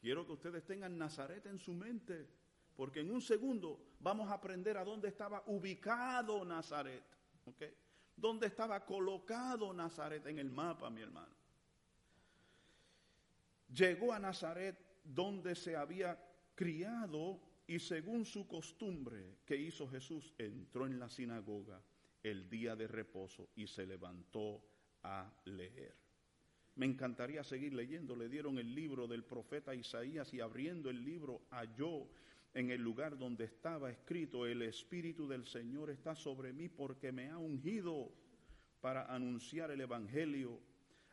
Quiero que ustedes tengan Nazaret en su mente, porque en un segundo vamos a aprender a dónde estaba ubicado Nazaret. ¿Okay? ¿Dónde estaba colocado Nazaret en el mapa, mi hermano? Llegó a Nazaret donde se había criado y según su costumbre que hizo Jesús, entró en la sinagoga el día de reposo y se levantó a leer. Me encantaría seguir leyendo. Le dieron el libro del profeta Isaías y abriendo el libro halló en el lugar donde estaba escrito, el Espíritu del Señor está sobre mí porque me ha ungido para anunciar el Evangelio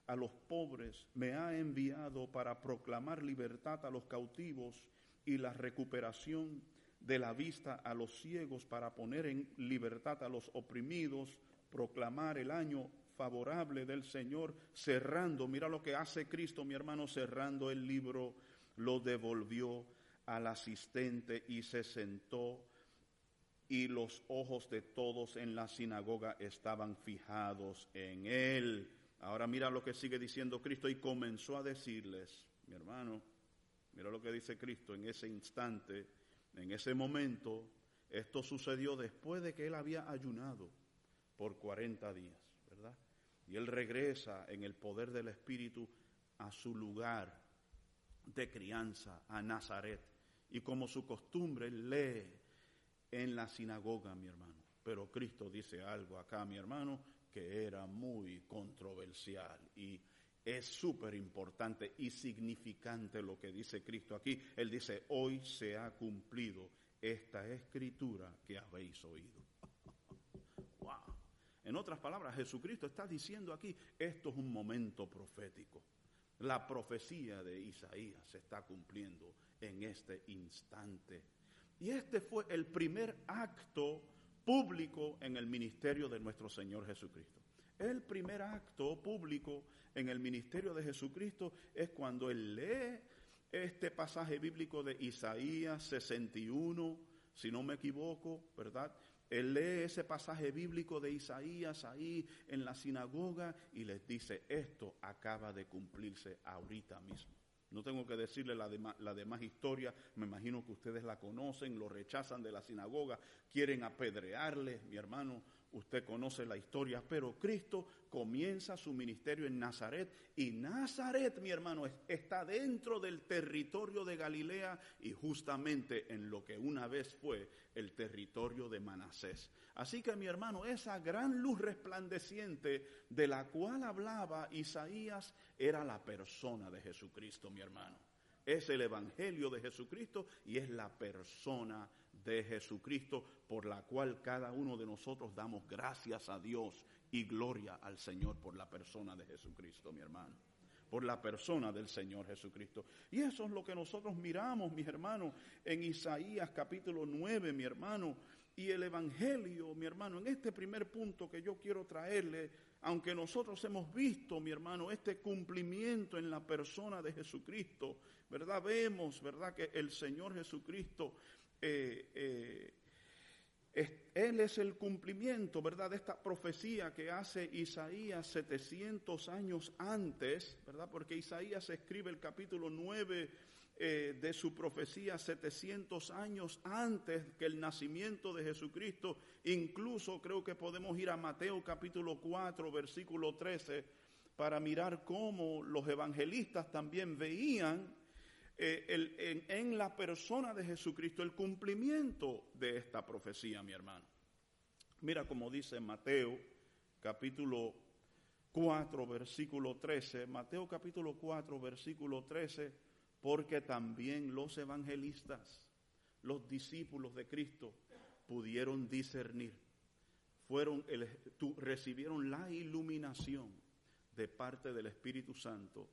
a los pobres, me ha enviado para proclamar libertad a los cautivos y la recuperación de la vista a los ciegos para poner en libertad a los oprimidos, proclamar el año favorable del Señor, cerrando, mira lo que hace Cristo, mi hermano, cerrando el libro, lo devolvió al asistente y se sentó y los ojos de todos en la sinagoga estaban fijados en él. Ahora mira lo que sigue diciendo Cristo y comenzó a decirles, mi hermano, Mira lo que dice Cristo en ese instante, en ese momento. Esto sucedió después de que él había ayunado por 40 días, ¿verdad? Y él regresa en el poder del Espíritu a su lugar de crianza, a Nazaret. Y como su costumbre, lee en la sinagoga, mi hermano. Pero Cristo dice algo acá, mi hermano, que era muy controversial y es súper importante y significante lo que dice Cristo aquí. Él dice, hoy se ha cumplido esta escritura que habéis oído. [LAUGHS] En otras palabras, Jesucristo está diciendo aquí, esto es un momento profético. La profecía de Isaías se está cumpliendo en este instante. Y este fue el primer acto público en el ministerio de nuestro Señor Jesucristo. El primer acto público en el ministerio de Jesucristo es cuando Él lee este pasaje bíblico de Isaías 61, si no me equivoco, ¿verdad? Él lee ese pasaje bíblico de Isaías ahí en la sinagoga y les dice, esto acaba de cumplirse ahorita mismo. No tengo que decirle la, demás, la demás historia, me imagino que ustedes la conocen, lo rechazan de la sinagoga, quieren apedrearle, mi hermano, usted conoce la historia, pero Cristo comienza su ministerio en Nazaret y Nazaret, mi hermano, está dentro del territorio de Galilea y justamente en lo que una vez fue el territorio de Manasés. Así que mi hermano, esa gran luz resplandeciente de la cual hablaba Isaías era la persona de Jesucristo, mi hermano. Es el Evangelio de Jesucristo y es la persona de Jesucristo por la cual cada uno de nosotros damos gracias a Dios y gloria al Señor por la persona de Jesucristo, mi hermano. Por la persona del Señor Jesucristo. Y eso es lo que nosotros miramos, mis hermanos, en Isaías capítulo 9, mi hermano. Y el Evangelio, mi hermano, en este primer punto que yo quiero traerle, aunque nosotros hemos visto, mi hermano, este cumplimiento en la persona de Jesucristo, ¿verdad? Vemos, ¿verdad? Que el Señor Jesucristo eh, eh, es, Él es el cumplimiento, ¿verdad?, de esta profecía que hace Isaías 700 años antes, ¿verdad? Porque Isaías escribe el capítulo 9 eh, de su profecía 700 años antes que el nacimiento de Jesucristo. Incluso creo que podemos ir a Mateo capítulo 4, versículo 13, para mirar cómo los evangelistas también veían eh, el, en, la persona de Jesucristo el cumplimiento de esta profecía, mi hermano. Mira como dice Mateo capítulo 4, versículo 13. Mateo capítulo 4, versículo 13, porque también los evangelistas, los discípulos de Cristo, pudieron discernir, fueron el, tu, recibieron la iluminación de parte del Espíritu Santo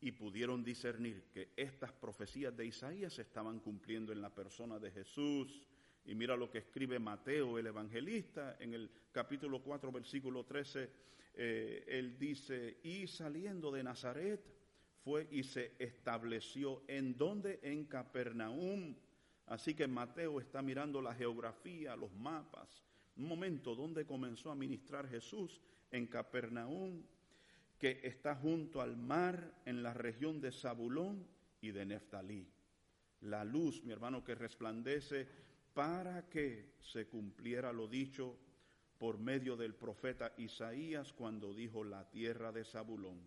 y pudieron discernir que estas profecías de Isaías se estaban cumpliendo en la persona de Jesús. Y mira lo que escribe Mateo, el evangelista, en el capítulo 4, versículo 13, eh, él dice, y saliendo de Nazaret fue y se estableció en donde, en Capernaum. Así que Mateo está mirando la geografía, los mapas, un momento donde comenzó a ministrar Jesús en Capernaum que está junto al mar en la región de Zabulón y de Neftalí. La luz, mi hermano, que resplandece para que se cumpliera lo dicho por medio del profeta Isaías cuando dijo la tierra de Zabulón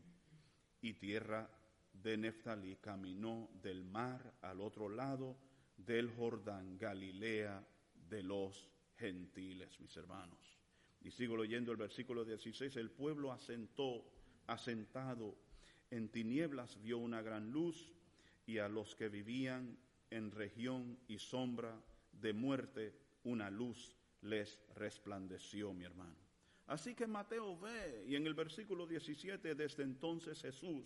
y tierra de Neftalí caminó del mar al otro lado del Jordán, Galilea de los gentiles, mis hermanos. Y sigo leyendo el versículo 16, el pueblo asentó asentado en tinieblas vio una gran luz y a los que vivían en región y sombra de muerte una luz les resplandeció, mi hermano. Así que Mateo ve, y en el versículo 17, desde entonces Jesús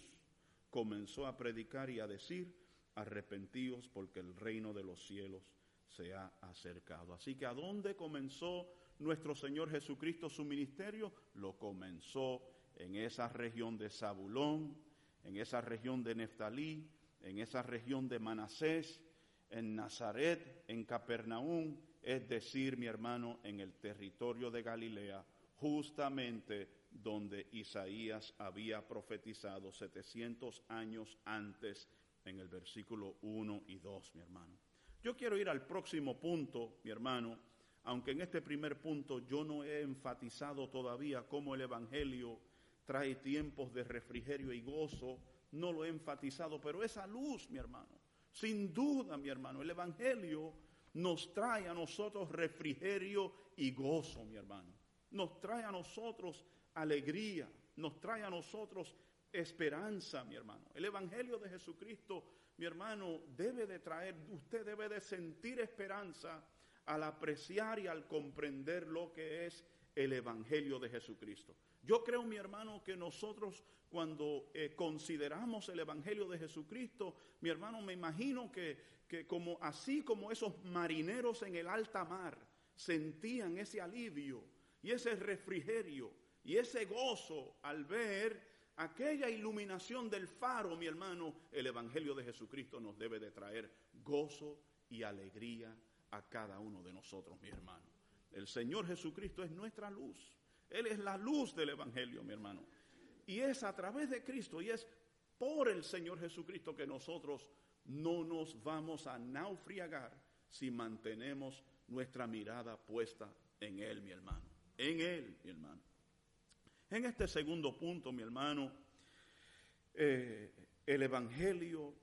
comenzó a predicar y a decir, arrepentíos porque el reino de los cielos se ha acercado. Así que ¿a dónde comenzó nuestro Señor Jesucristo su ministerio? Lo comenzó en esa región de Zabulón, en esa región de Neftalí, en esa región de Manasés, en Nazaret, en Capernaum, es decir, mi hermano, en el territorio de Galilea, justamente donde Isaías había profetizado 700 años antes en el versículo 1 y 2, mi hermano. Yo quiero ir al próximo punto, mi hermano, aunque en este primer punto yo no he enfatizado todavía cómo el Evangelio trae tiempos de refrigerio y gozo, no lo he enfatizado, pero esa luz, mi hermano, sin duda, mi hermano, el Evangelio nos trae a nosotros refrigerio y gozo, mi hermano. Nos trae a nosotros alegría, nos trae a nosotros esperanza, mi hermano. El Evangelio de Jesucristo, mi hermano, debe de traer, usted debe de sentir esperanza al apreciar y al comprender lo que es el Evangelio de Jesucristo. Yo creo, mi hermano, que nosotros cuando eh, consideramos el Evangelio de Jesucristo, mi hermano, me imagino que, que como así como esos marineros en el alta mar sentían ese alivio y ese refrigerio y ese gozo al ver aquella iluminación del faro, mi hermano, el Evangelio de Jesucristo nos debe de traer gozo y alegría a cada uno de nosotros, mi hermano. El Señor Jesucristo es nuestra luz. Él es la luz del Evangelio, mi hermano. Y es a través de Cristo y es por el Señor Jesucristo que nosotros no nos vamos a naufragar si mantenemos nuestra mirada puesta en Él, mi hermano. En Él, mi hermano. En este segundo punto, mi hermano, eh, el Evangelio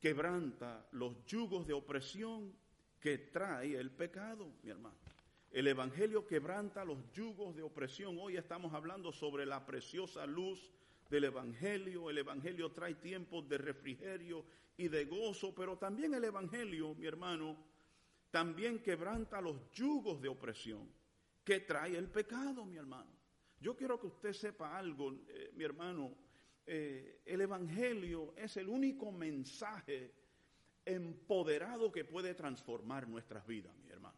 quebranta los yugos de opresión que trae el pecado, mi hermano. El Evangelio quebranta los yugos de opresión. Hoy estamos hablando sobre la preciosa luz del Evangelio. El Evangelio trae tiempos de refrigerio y de gozo, pero también el Evangelio, mi hermano, también quebranta los yugos de opresión que trae el pecado, mi hermano. Yo quiero que usted sepa algo, eh, mi hermano. Eh, el Evangelio es el único mensaje empoderado que puede transformar nuestras vidas, mi hermano.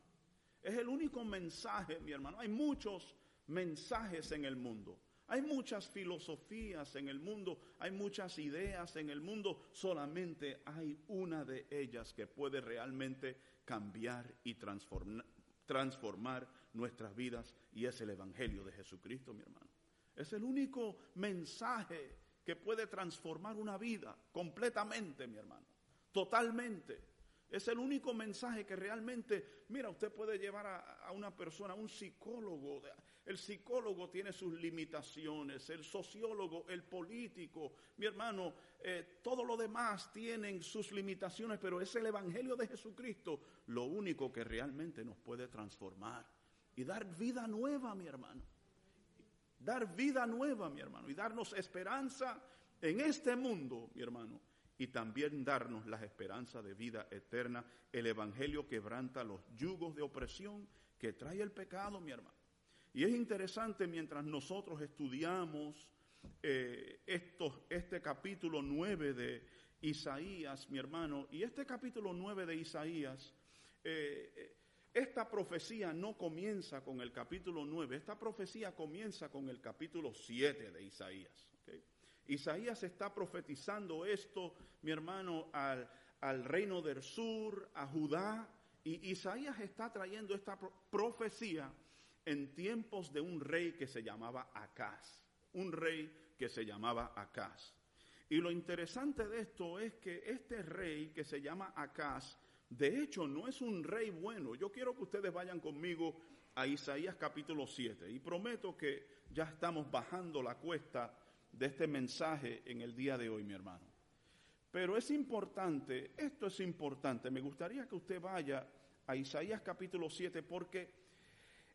Es el único mensaje, mi hermano. Hay muchos mensajes en el mundo. Hay muchas filosofías en el mundo, hay muchas ideas en el mundo, solamente hay una de ellas que puede realmente cambiar y transformar, nuestras vidas y es el Evangelio de Jesucristo, mi hermano. Es el único mensaje que puede transformar una vida completamente, mi hermano, totalmente. Es el único mensaje que realmente, mira, usted puede llevar a, una persona, a un psicólogo. El psicólogo tiene sus limitaciones, el sociólogo, el político, mi hermano, eh, todo lo demás tienen sus limitaciones, pero es el Evangelio de Jesucristo lo único que realmente nos puede transformar y dar vida nueva, mi hermano. Dar vida nueva, mi hermano, y darnos esperanza en este mundo, mi hermano, y también darnos la esperanza de vida eterna. El Evangelio quebranta los yugos de opresión que trae el pecado, mi hermano. Y es interesante mientras nosotros estudiamos eh, este capítulo 9 de Isaías, mi hermano, y este capítulo 9 de Isaías, eh, esta profecía no comienza con el capítulo 9, esta profecía comienza con el capítulo 7 de Isaías. Isaías está profetizando esto, mi hermano, al, al reino del sur, a Judá, y Isaías está trayendo esta profecía en tiempos de un rey que se llamaba Acaz, un rey que se llamaba Acaz. Y lo interesante de esto es que este rey que se llama Acaz, de hecho no es un rey bueno. Yo quiero que ustedes vayan conmigo a Isaías capítulo 7 y prometo que ya estamos bajando la cuesta de este mensaje en el día de hoy, mi hermano. Pero es importante, esto es importante, me gustaría que usted vaya a Isaías capítulo 7 porque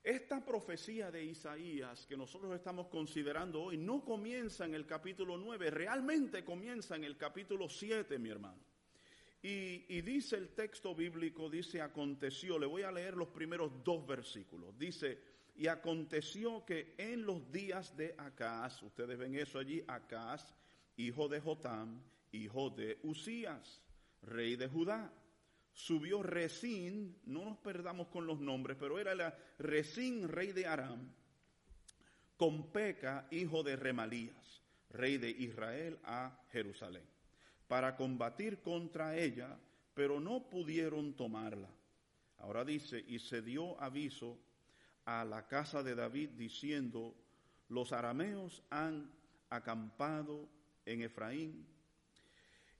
esta profecía de Isaías que nosotros estamos considerando hoy no comienza en el capítulo 9, realmente comienza en el capítulo 7, mi hermano. Y, y, dice el texto bíblico, dice, aconteció, le voy a leer los primeros dos versículos, dice, y aconteció que en los días de Acaz, ustedes ven eso allí, Acaz, hijo de Jotam, hijo de Usías, rey de Judá, subió Resín, no nos perdamos con los nombres, pero era la Resín, rey de Aram, con Peca, hijo de Remalías, rey de Israel, a Jerusalén, para combatir contra ella, pero no pudieron tomarla. Ahora dice, y se dio aviso a la casa de David diciendo, los arameos han acampado en Efraín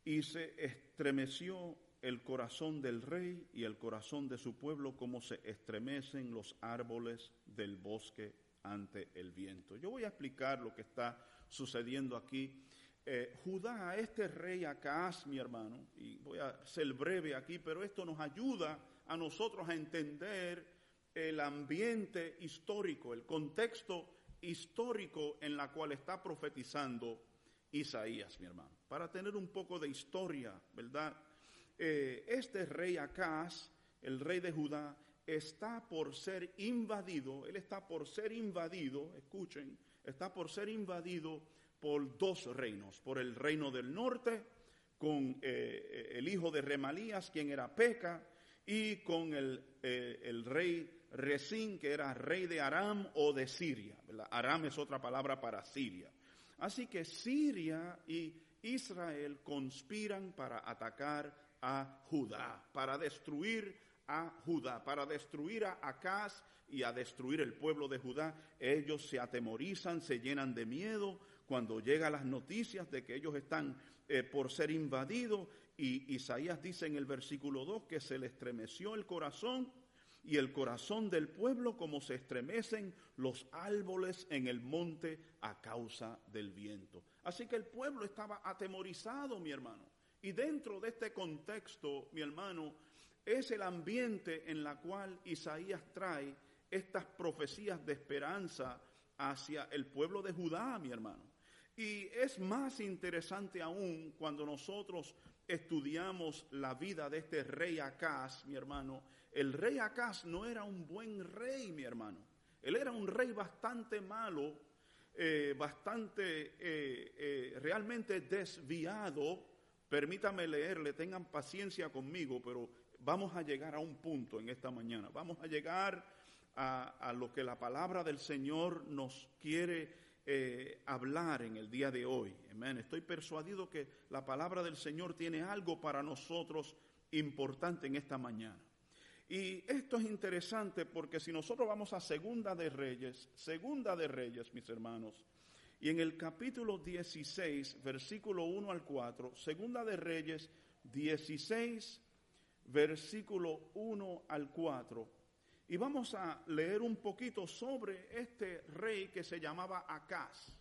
y se estremeció el corazón del rey y el corazón de su pueblo como se estremecen los árboles del bosque ante el viento. Yo voy a explicar lo que está sucediendo aquí. Eh, Judá, este rey Acaz, mi hermano, y voy a ser breve aquí, pero esto nos ayuda a nosotros a entender el ambiente histórico, el contexto histórico en la cual está profetizando Isaías, mi hermano. Para tener un poco de historia, ¿verdad? Eh, este rey Acaz, el rey de Judá, está por ser invadido, él está por ser invadido, escuchen, está por ser invadido por dos reinos, por el reino del norte, con eh, el hijo de Remalías, quien era Peca, y con el, eh, el rey Resín, que era rey de Aram o de Siria. Aram es otra palabra para Siria. Así que Siria y Israel conspiran para atacar a Judá, para destruir a Judá, para destruir a Acaz y a destruir el pueblo de Judá. Ellos se atemorizan, se llenan de miedo cuando llegan las noticias de que ellos están eh, por ser invadidos. Y Isaías dice en el versículo 2 que se le estremeció el corazón y el corazón del pueblo como se estremecen los árboles en el monte a causa del viento. Así que el pueblo estaba atemorizado, mi hermano. Y dentro de este contexto, mi hermano, es el ambiente en la cual Isaías trae estas profecías de esperanza hacia el pueblo de Judá, mi hermano. Y es más interesante aún cuando nosotros estudiamos la vida de este rey Acaz, mi hermano. El rey Acaz no era un buen rey, mi hermano. Él era un rey bastante malo, eh, bastante eh, eh, realmente desviado. Permítame leerle, tengan paciencia conmigo, pero vamos a llegar a un punto en esta mañana. Vamos a llegar a, lo que la palabra del Señor nos quiere hablar en el día de hoy. Estoy persuadido que la palabra del Señor tiene algo para nosotros importante en esta mañana. Y esto es interesante porque si nosotros vamos a Segunda de Reyes, Segunda de Reyes, mis hermanos, y en el capítulo 16, versículo 1 al 4, Segunda de Reyes 16, versículo 1 al 4, y vamos a leer un poquito sobre este rey que se llamaba Acaz.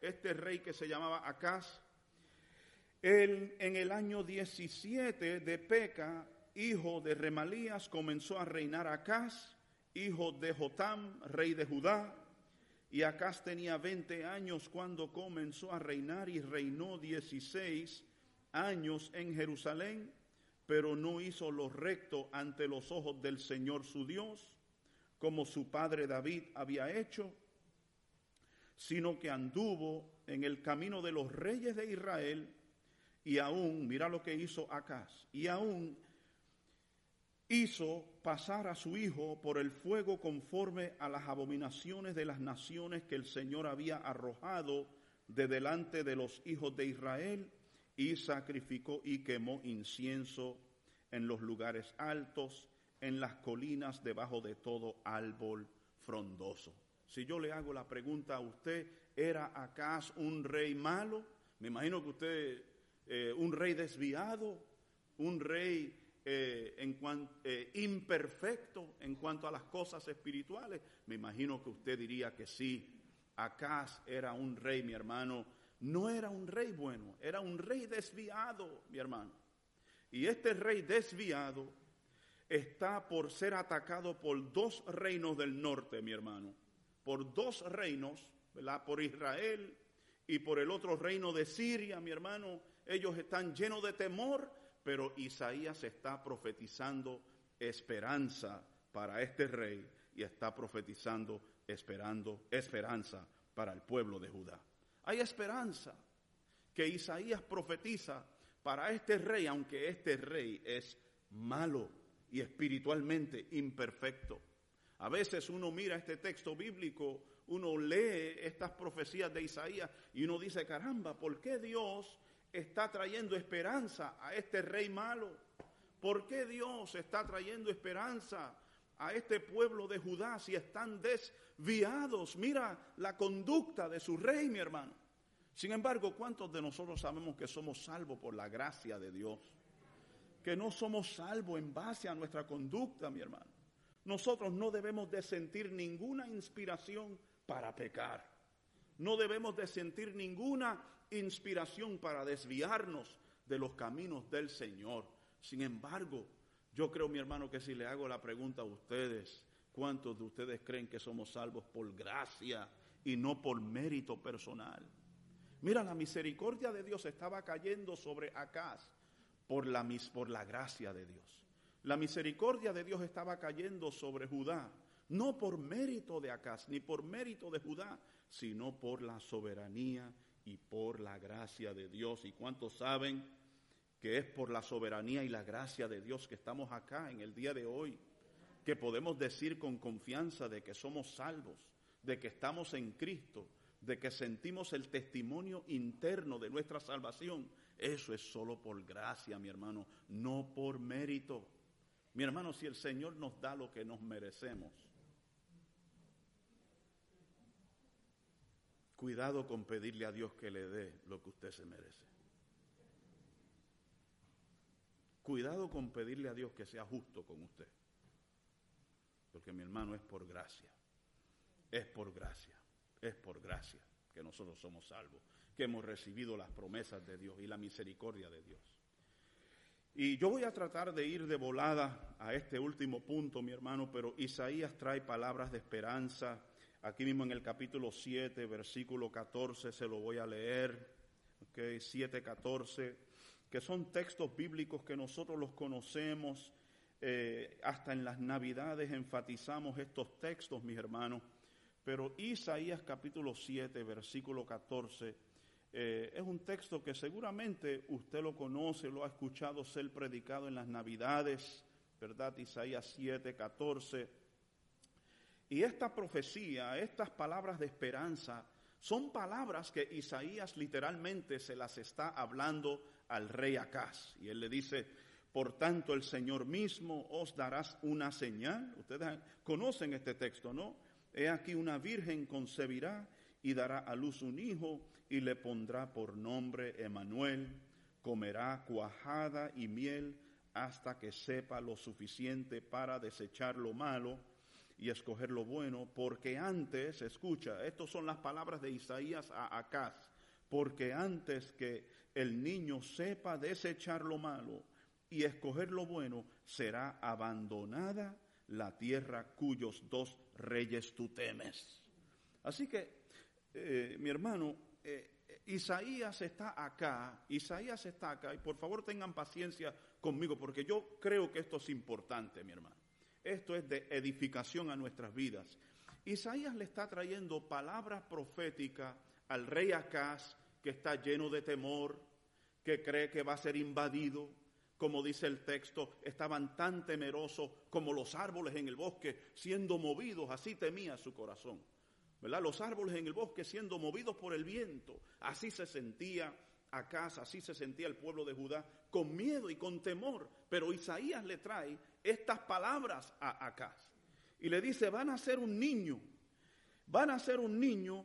Este rey que se llamaba Acaz. Él, en el año 17 de Peca, hijo de Remalías, comenzó a reinar Acaz, hijo de Jotam, rey de Judá. Y Acaz tenía 20 años cuando comenzó a reinar y reinó 16 años en Jerusalén pero no hizo lo recto ante los ojos del Señor su Dios, como su padre David había hecho, sino que anduvo en el camino de los reyes de Israel y aún, mira lo que hizo Acaz, y aún hizo pasar a su hijo por el fuego conforme a las abominaciones de las naciones que el Señor había arrojado de delante de los hijos de Israel y sacrificó y quemó incienso en los lugares altos, en las colinas, debajo de todo árbol frondoso. Si yo le hago la pregunta a usted, ¿era acaso un rey malo? Me imagino que usted, eh, un rey desviado, un rey eh, en eh, imperfecto en cuanto a las cosas espirituales. Me imagino que usted diría que sí. Acaz era un rey, mi hermano, no era un rey bueno, era un rey desviado, mi hermano. Y este rey desviado está por ser atacado por dos reinos del norte, mi hermano. Por dos reinos, ¿verdad? Por Israel y por el otro reino de Siria, mi hermano. Ellos están llenos de temor, pero Isaías está profetizando esperanza para este rey y está profetizando esperando esperanza para el pueblo de Judá. Hay esperanza que Isaías profetiza para este rey, aunque este rey es malo y espiritualmente imperfecto. A veces uno mira este texto bíblico, uno lee estas profecías de Isaías y uno dice, caramba, ¿por qué Dios está trayendo esperanza a este rey malo? ¿Por qué Dios está trayendo esperanza a este pueblo de Judá si están desviados? Mira la conducta de su rey, mi hermano. Sin embargo, ¿cuántos de nosotros sabemos que somos salvos por la gracia de Dios? que no somos salvos en base a nuestra conducta, mi hermano. Nosotros no debemos de sentir ninguna inspiración para pecar. No debemos de sentir ninguna inspiración para desviarnos de los caminos del Señor. Sin embargo, yo creo, mi hermano, que si le hago la pregunta a ustedes, ¿cuántos de ustedes creen que somos salvos por gracia y no por mérito personal? Mira, la misericordia de Dios estaba cayendo sobre Acaz por la, por la gracia de Dios. La misericordia de Dios estaba cayendo sobre Judá, no por mérito de Acaz, ni por mérito de Judá, sino por la soberanía y por la gracia de Dios. ¿Y cuántos saben que es por la soberanía y la gracia de Dios que estamos acá en el día de hoy? Que podemos decir con confianza de que somos salvos, de que estamos en Cristo, de que sentimos el testimonio interno de nuestra salvación. Eso es solo por gracia, mi hermano, no por mérito. Mi hermano, si el Señor nos da lo que nos merecemos, cuidado con pedirle a Dios que le dé lo que usted se merece. Cuidado con pedirle a Dios que sea justo con usted. Porque mi hermano es por gracia. Es por gracia. Es por gracia que nosotros somos salvos. Que hemos recibido las promesas de Dios y la misericordia de Dios. Y yo voy a tratar de ir de volada a este último punto, mi hermano, pero Isaías trae palabras de esperanza. Aquí mismo en el capítulo 7, versículo 14, se lo voy a leer. Okay, 7, 14, que son textos bíblicos que nosotros los conocemos. Eh, hasta en las Navidades enfatizamos estos textos, mis hermanos. Pero Isaías capítulo 7, versículo 14 eh, es un texto que seguramente usted lo conoce, lo ha escuchado ser predicado en las Navidades, ¿verdad? Isaías 7, 14. Y esta profecía, estas palabras de esperanza, son palabras que Isaías literalmente se las está hablando al rey Acaz. Y él le dice, por tanto el Señor mismo os darás una señal. Ustedes conocen este texto, ¿no? He aquí una virgen concebirá y dará a luz un hijo y le pondrá por nombre Emanuel, comerá cuajada y miel hasta que sepa lo suficiente para desechar lo malo y escoger lo bueno, porque antes, escucha, estas son las palabras de Isaías a Acaz, porque antes que el niño sepa desechar lo malo y escoger lo bueno, será abandonada la tierra cuyos dos reyes tú temes. Así que, eh, mi hermano, eh, Isaías está acá, Isaías está acá, y por favor tengan paciencia conmigo, porque yo creo que esto es importante, mi hermano. Esto es de edificación a nuestras vidas. Isaías le está trayendo palabras proféticas al rey Acaz, que está lleno de temor, que cree que va a ser invadido. Como dice el texto, estaban tan temerosos como los árboles en el bosque, siendo movidos, así temía su corazón. Los árboles en el bosque siendo movidos por el viento. Así se sentía Acaz, así se sentía el pueblo de Judá, con miedo y con temor. Pero Isaías le trae estas palabras a Acaz. Y le dice, van a ser un niño, van a ser un niño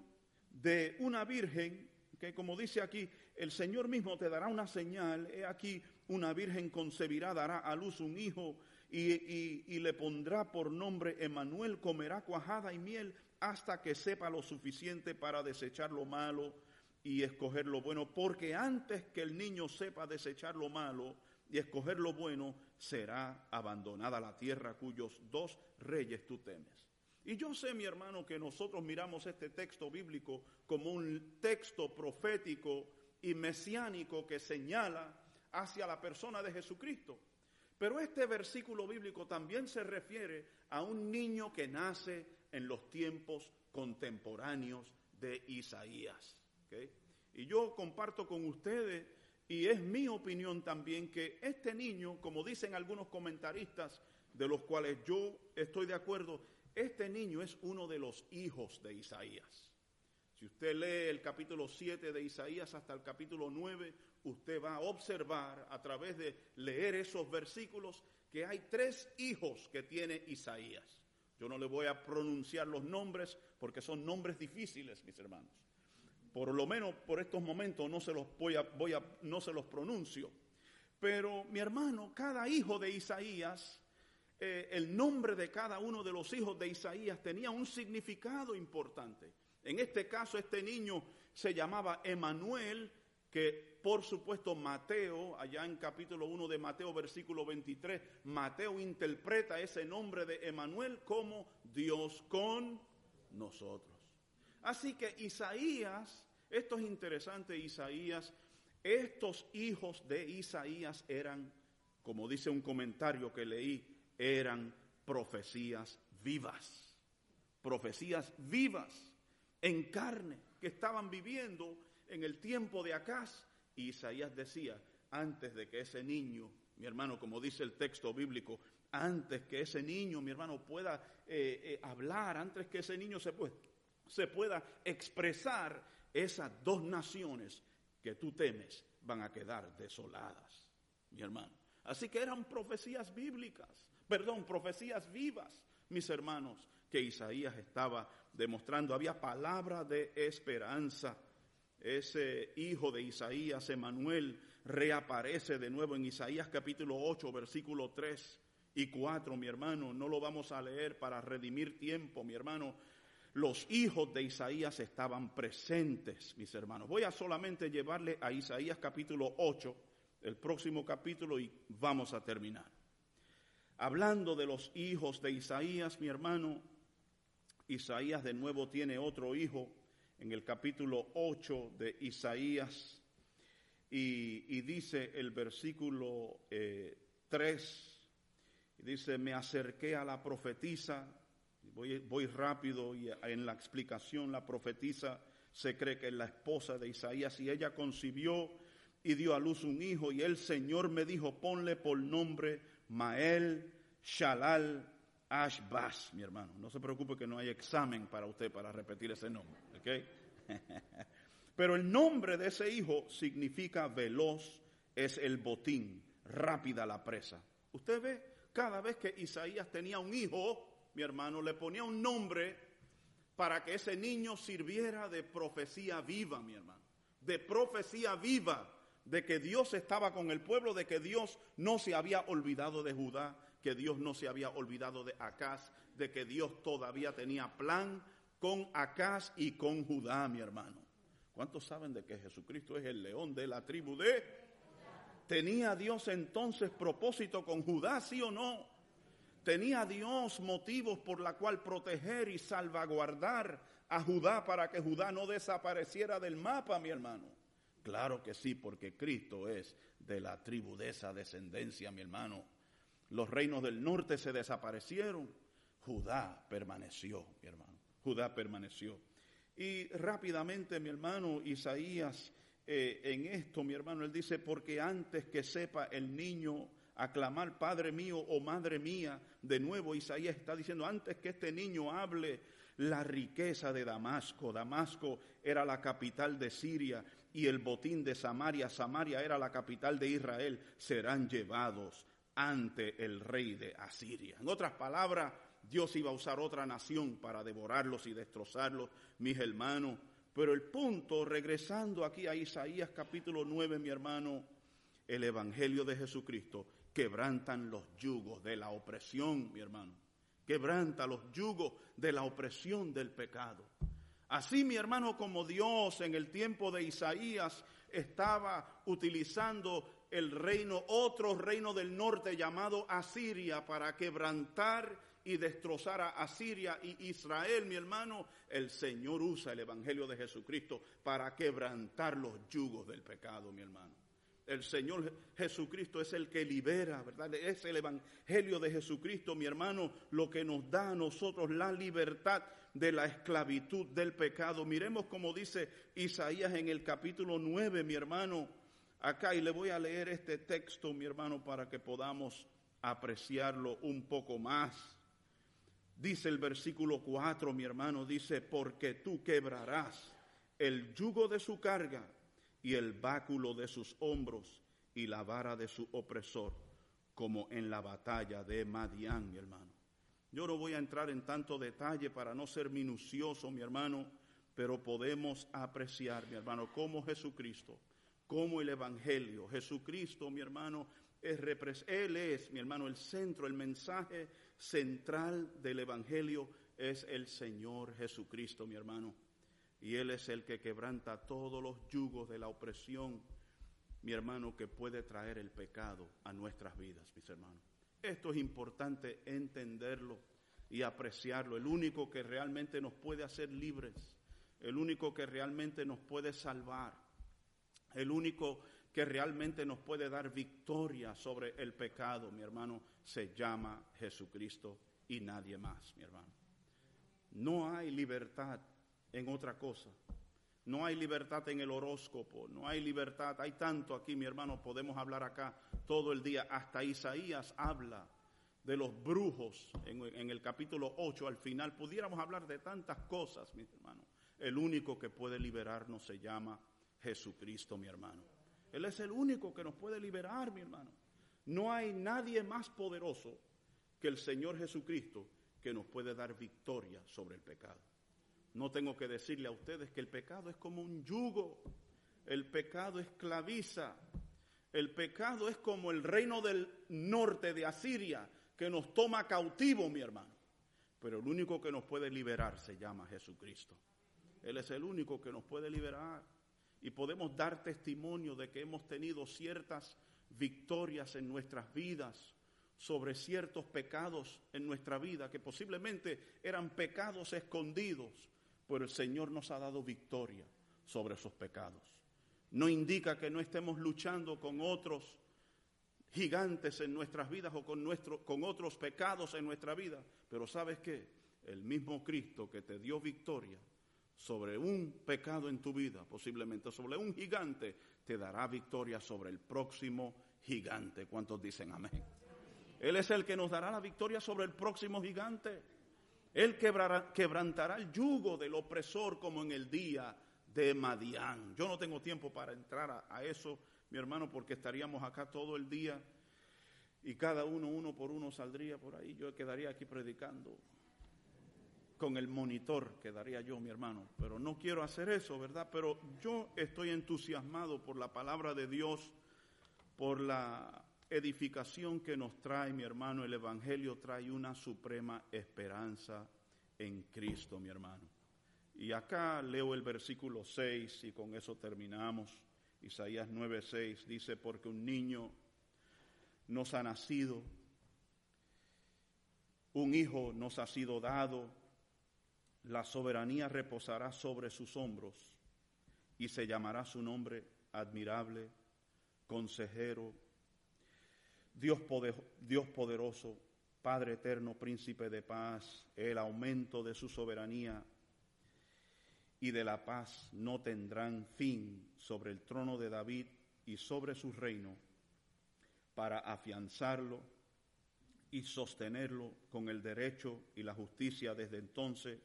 de una virgen, que como dice aquí, el Señor mismo te dará una señal, he aquí una virgen concebirá, dará a luz un hijo y, y le pondrá por nombre Emanuel, comerá cuajada y miel hasta que sepa lo suficiente para desechar lo malo y escoger lo bueno, porque antes que el niño sepa desechar lo malo y escoger lo bueno, será abandonada la tierra cuyos dos reyes tú temes. Y yo sé, mi hermano, que nosotros miramos este texto bíblico como un texto profético y mesiánico que señala hacia la persona de Jesucristo. Pero este versículo bíblico también se refiere a un niño que nace en los tiempos contemporáneos de Isaías. Y yo comparto con ustedes, y es mi opinión también, que este niño, como dicen algunos comentaristas, de los cuales yo estoy de acuerdo, este niño es uno de los hijos de Isaías. Si usted lee el capítulo 7 de Isaías hasta el capítulo 9, usted va a observar a través de leer esos versículos que hay tres hijos que tiene Isaías. Yo no le voy a pronunciar los nombres porque son nombres difíciles, mis hermanos. Por lo menos por estos momentos no se los voy a, no se los pronuncio. Pero mi hermano, cada hijo de Isaías, eh, el nombre de cada uno de los hijos de Isaías tenía un significado importante. En este caso, este niño se llamaba Emanuel, que por supuesto Mateo, allá en capítulo 1 de Mateo, versículo 23, Mateo interpreta ese nombre de Emanuel como Dios con nosotros. Así que Isaías, esto es interesante, Isaías, estos hijos de Isaías eran, como dice un comentario que leí, eran profecías vivas, profecías vivas en carne que estaban viviendo en el tiempo de Acaz. Y Isaías decía, antes de que ese niño, mi hermano, como dice el texto bíblico, antes que ese niño, mi hermano, pueda eh, eh, hablar, antes que ese niño se, se pueda expresar, esas dos naciones que tú temes van a quedar desoladas, mi hermano. Así que eran profecías bíblicas, perdón, profecías vivas, mis hermanos, que Isaías estaba demostrando. Había palabra de esperanza. Ese hijo de Isaías, Emanuel, reaparece de nuevo en Isaías capítulo 8, versículo 3 y 4, mi hermano. No lo vamos a leer para redimir tiempo, mi hermano. Los hijos de Isaías estaban presentes, mis hermanos. Voy a solamente llevarle a Isaías capítulo 8, el próximo capítulo, y vamos a terminar. Hablando de los hijos de Isaías, mi hermano, Isaías de nuevo tiene otro hijo en el capítulo 8 de Isaías y, dice el versículo 3, eh, dice, me acerqué a la profetisa, voy, rápido y en la explicación la profetisa se cree que es la esposa de Isaías y ella concibió y dio a luz un hijo y el Señor me dijo, ponle por nombre Mael Shalal Ashbaz, mi hermano. No se preocupe que no hay examen para usted para repetir ese nombre, ¿ok? [LAUGHS] Pero el nombre de ese hijo significa veloz, es el botín, rápida la presa. Usted ve, cada vez que Isaías tenía un hijo, mi hermano, le ponía un nombre para que ese niño sirviera de profecía viva, mi hermano. De profecía viva, de que Dios estaba con el pueblo, de que Dios no se había olvidado de Judá, que Dios no se había olvidado de Acaz, de que Dios todavía tenía plan con Acaz y con Judá, mi hermano. ¿Cuántos saben de que Jesucristo es el león de la tribu de? ¿Tenía Dios entonces propósito con Judá, sí o no? ¿Tenía Dios motivos por la cual proteger y salvaguardar a Judá para que Judá no desapareciera del mapa, mi hermano? Claro que sí, porque Cristo es de la tribu de esa descendencia, mi hermano. Los reinos del norte se desaparecieron. Judá permaneció, mi hermano. Judá permaneció. Y rápidamente, mi hermano Isaías, eh, en esto, mi hermano, él dice, porque antes que sepa el niño aclamar Padre mío o Madre mía, de nuevo Isaías está diciendo, antes que este niño hable la riqueza de Damasco, Damasco era la capital de Siria y el botín de Samaria, Samaria era la capital de Israel, serán llevados ante el rey de Asiria. En otras palabras, Dios iba a usar otra nación para devorarlos y destrozarlos, mis hermanos. Pero el punto, regresando aquí a Isaías capítulo 9, mi hermano, el Evangelio de Jesucristo, quebrantan los yugos de la opresión, mi hermano. Quebranta los yugos de la opresión del pecado. Así, mi hermano, como Dios en el tiempo de Isaías estaba utilizando el reino, otro reino del norte llamado Asiria, para quebrantar y destrozar a Asiria y Israel, mi hermano, el Señor usa el Evangelio de Jesucristo para quebrantar los yugos del pecado, mi hermano. El Señor Jesucristo es el que libera, ¿verdad? Es el Evangelio de Jesucristo, mi hermano, lo que nos da a nosotros la libertad de la esclavitud del pecado. Miremos como dice Isaías en el capítulo 9, mi hermano, acá y le voy a leer este texto, mi hermano, para que podamos apreciarlo un poco más. Dice el versículo 4, mi hermano, dice, porque tú quebrarás el yugo de su carga y el báculo de sus hombros y la vara de su opresor, como en la batalla de Madián, mi hermano. Yo no voy a entrar en tanto detalle para no ser minucioso, mi hermano, pero podemos apreciar, mi hermano, cómo Jesucristo como el Evangelio. Jesucristo, mi hermano, es Él es, mi hermano, el centro, el mensaje central del Evangelio es el Señor Jesucristo, mi hermano. Y Él es el que quebranta todos los yugos de la opresión, mi hermano, que puede traer el pecado a nuestras vidas, mis hermanos. Esto es importante entenderlo y apreciarlo. El único que realmente nos puede hacer libres, el único que realmente nos puede salvar, el único que realmente nos puede dar victoria sobre el pecado, mi hermano, se llama Jesucristo y nadie más, mi hermano. No hay libertad en otra cosa. No hay libertad en el horóscopo, no hay libertad. Hay tanto aquí, mi hermano, podemos hablar acá todo el día. Hasta Isaías habla de los brujos en, el capítulo 8 al final. Pudiéramos hablar de tantas cosas, mi hermano. El único que puede liberarnos se llama Jesucristo, mi hermano. Él es el único que nos puede liberar, mi hermano. No hay nadie más poderoso que el Señor Jesucristo que nos puede dar victoria sobre el pecado. No tengo que decirle a ustedes que el pecado es como un yugo, el pecado esclaviza, el pecado es como el reino del norte de Asiria que nos toma cautivo, mi hermano. Pero el único que nos puede liberar se llama Jesucristo. Él es el único que nos puede liberar. Y podemos dar testimonio de que hemos tenido ciertas victorias en nuestras vidas sobre ciertos pecados en nuestra vida, que posiblemente eran pecados escondidos, pero el Señor nos ha dado victoria sobre esos pecados. No indica que no estemos luchando con otros gigantes en nuestras vidas o con, nuestro, con otros pecados en nuestra vida, pero ¿sabes qué? El mismo Cristo que te dio victoria sobre un pecado en tu vida, posiblemente sobre un gigante, te dará victoria sobre el próximo gigante. ¿Cuántos dicen amén? Él es el que nos dará la victoria sobre el próximo gigante. Él quebrará, quebrantará el yugo del opresor como en el día de Madián. Yo no tengo tiempo para entrar a, a eso, mi hermano, porque estaríamos acá todo el día y cada uno, uno por uno, saldría por ahí. Yo quedaría aquí predicando con el monitor, quedaría yo, mi hermano. Pero no quiero hacer eso, ¿verdad? Pero yo estoy entusiasmado por la palabra de Dios, por la edificación que nos trae, mi hermano. El Evangelio trae una suprema esperanza en Cristo, mi hermano. Y acá leo el versículo 6 y con eso terminamos. Isaías 9:6 dice, porque un niño nos ha nacido, un hijo nos ha sido dado, la soberanía reposará sobre sus hombros y se llamará su nombre admirable, consejero, Dios, poder, Dios poderoso, Padre eterno, príncipe de paz, el aumento de su soberanía y de la paz no tendrán fin sobre el trono de David y sobre su reino para afianzarlo y sostenerlo con el derecho y la justicia desde entonces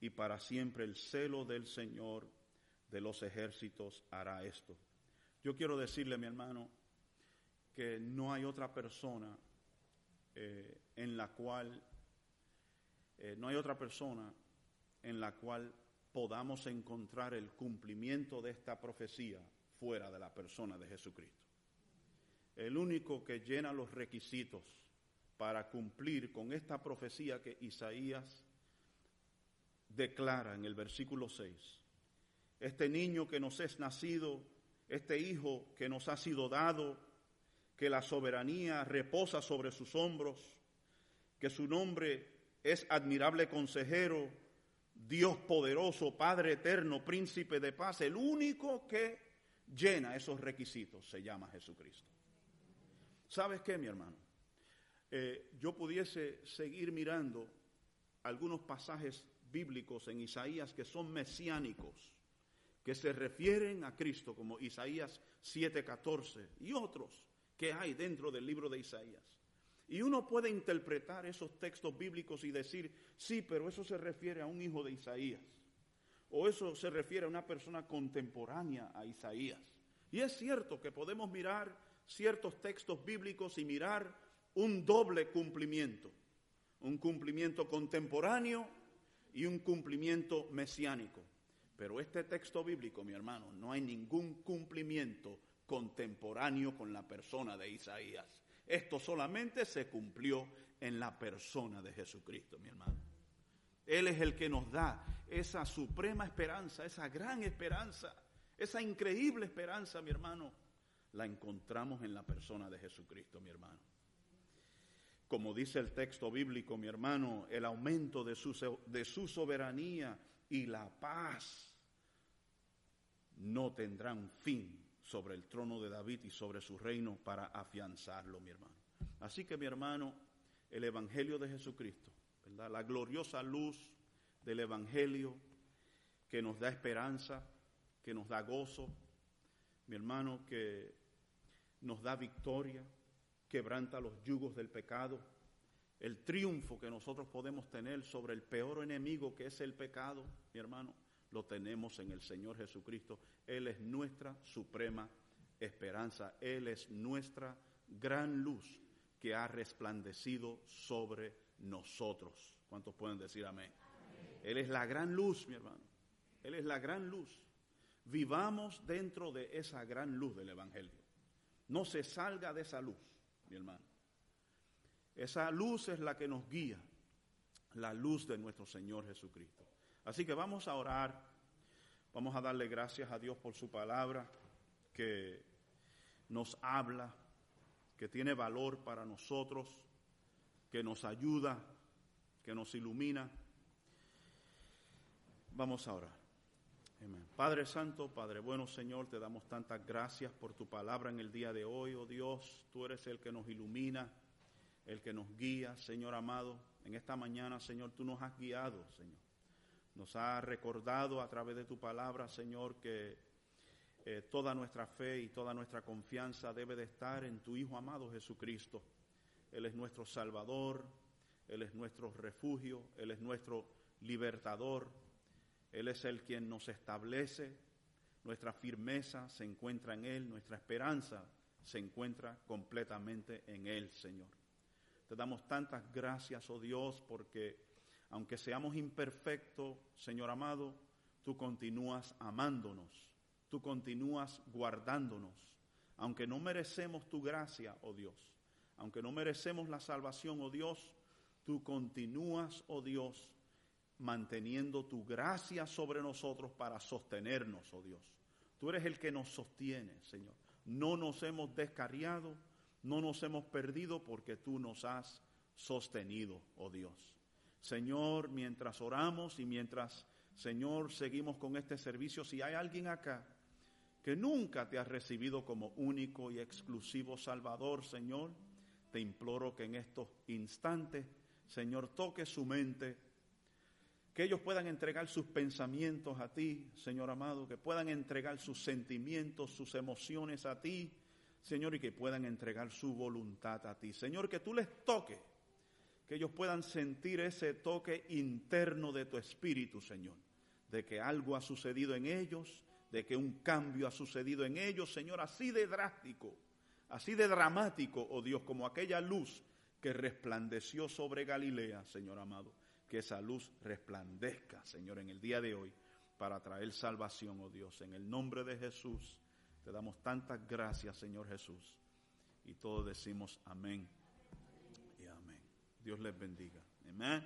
y para siempre el celo del Señor de los ejércitos hará esto. Yo quiero decirle, mi hermano, que no hay otra persona eh, en la cual, eh, no hay otra persona en la cual podamos encontrar el cumplimiento de esta profecía fuera de la persona de Jesucristo. El único que llena los requisitos para cumplir con esta profecía que Isaías declara en el versículo 6. Este niño que nos es nacido, este hijo que nos ha sido dado, que la soberanía reposa sobre sus hombros, que su nombre es admirable consejero, Dios poderoso, Padre eterno, príncipe de paz, el único que llena esos requisitos se llama Jesucristo. ¿Sabes qué, mi hermano? Eh, yo pudiese seguir mirando algunos pasajes bíblicos en Isaías que son mesiánicos, que se refieren a Cristo, como Isaías 7:14 y otros que hay dentro del libro de Isaías. Y uno puede interpretar esos textos bíblicos y decir, sí, pero eso se refiere a un hijo de Isaías, o eso se refiere a una persona contemporánea a Isaías. Y es cierto que podemos mirar ciertos textos bíblicos y mirar un doble cumplimiento, un cumplimiento contemporáneo y un cumplimiento mesiánico. Pero este texto bíblico, mi hermano, no hay ningún cumplimiento contemporáneo con la persona de Isaías. Esto solamente se cumplió en la persona de Jesucristo, mi hermano. Él es el que nos da esa suprema esperanza, esa gran esperanza, esa increíble esperanza, mi hermano. La encontramos en la persona de Jesucristo, mi hermano. Como dice el texto bíblico, mi hermano, el aumento de su, de su soberanía y la paz no tendrán fin sobre el trono de David y sobre su reino para afianzarlo, mi hermano. Así que, mi hermano, el Evangelio de Jesucristo. La gloriosa luz del Evangelio que nos da esperanza, que nos da gozo, mi hermano, que nos da victoria, quebranta los yugos del pecado, el triunfo que nosotros podemos tener sobre el peor enemigo que es el pecado, mi hermano, lo tenemos en el Señor Jesucristo. Él es nuestra suprema esperanza, Él es nuestra gran luz que ha resplandecido sobre nosotros. ¿Cuántos pueden decir amén? Él es la gran luz, mi hermano. Él es la gran luz. Vivamos dentro de esa gran luz del Evangelio. No se salga de esa luz, mi hermano. Esa luz es la que nos guía, la luz de nuestro Señor Jesucristo. Así que vamos a orar, vamos a darle gracias a Dios por su palabra que nos habla, que tiene valor para nosotros, que nos ayuda, que nos ilumina. Vamos a orar. Padre Santo, Padre bueno Señor, te damos tantas gracias por tu palabra en el día de hoy, oh Dios, tú eres el que nos ilumina, el que nos guía, Señor amado. En esta mañana, Señor, tú nos has guiado, Señor. Nos has recordado a través de tu palabra, Señor, que eh, toda nuestra fe y toda nuestra confianza debe de estar en tu Hijo amado Jesucristo. Él es nuestro Salvador, Él es nuestro refugio, Él es nuestro libertador, Él es el quien nos establece, nuestra firmeza se encuentra en Él, nuestra esperanza se encuentra completamente en Él, Señor. Te damos tantas gracias, oh Dios, porque aunque seamos imperfectos, Señor amado, tú continúas amándonos, tú continúas guardándonos, aunque no merecemos tu gracia, oh Dios, aunque no merecemos la salvación, oh Dios, tú continúas, oh Dios, manteniendo tu gracia sobre nosotros para sostenernos, oh Dios. Tú eres el que nos sostiene, Señor. No nos hemos descarriado, no nos hemos perdido porque tú nos has sostenido, oh Dios. Señor, mientras oramos y mientras, Señor, seguimos con este servicio, si hay alguien acá que nunca te ha recibido como único y exclusivo Salvador, Señor, te imploro que en estos instantes, Señor, toque su mente, que ellos puedan entregar sus pensamientos a ti, Señor amado, que puedan entregar sus sentimientos, sus emociones a ti, Señor, y que puedan entregar su voluntad a ti. Señor, que tú les toques, que ellos puedan sentir ese toque interno de tu espíritu, Señor, de que algo ha sucedido en ellos, de que un cambio ha sucedido en ellos, Señor, así de drástico, así de dramático, oh Dios, como aquella luz que resplandeció sobre Galilea, Señor amado, que esa luz resplandezca, Señor, en el día de hoy para traer salvación, oh Dios, en el nombre de Jesús. Te damos tantas gracias, Señor Jesús. Y todos decimos amén. Dios les bendiga. Amén.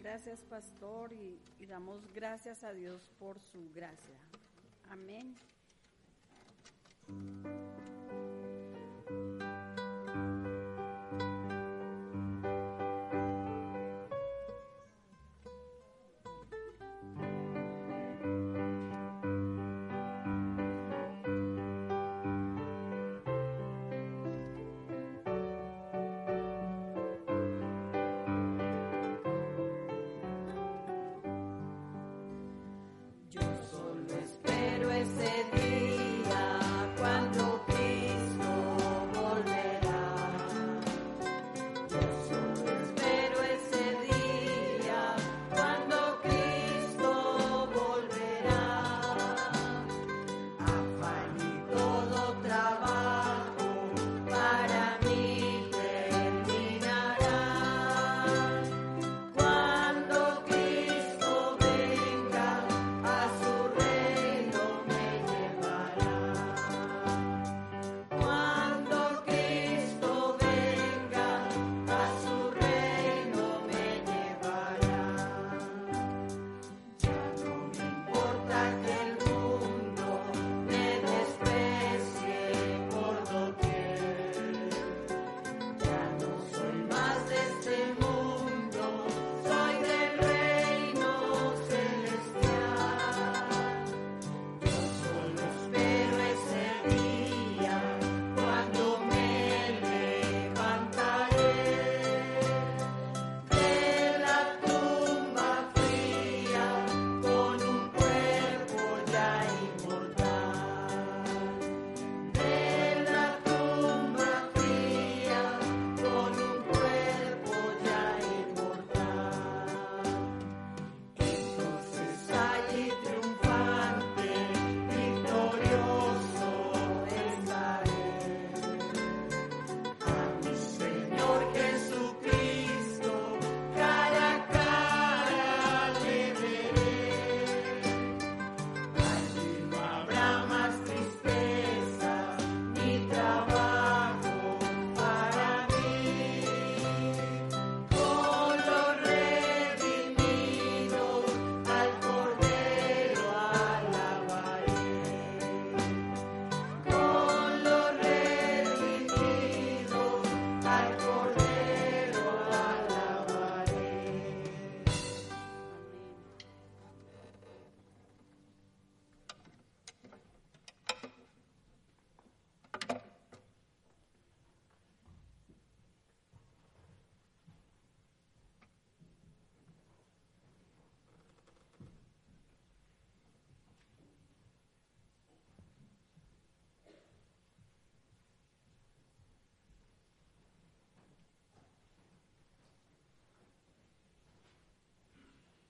Gracias, pastor, y, y damos gracias a Dios por su gracia. Amén.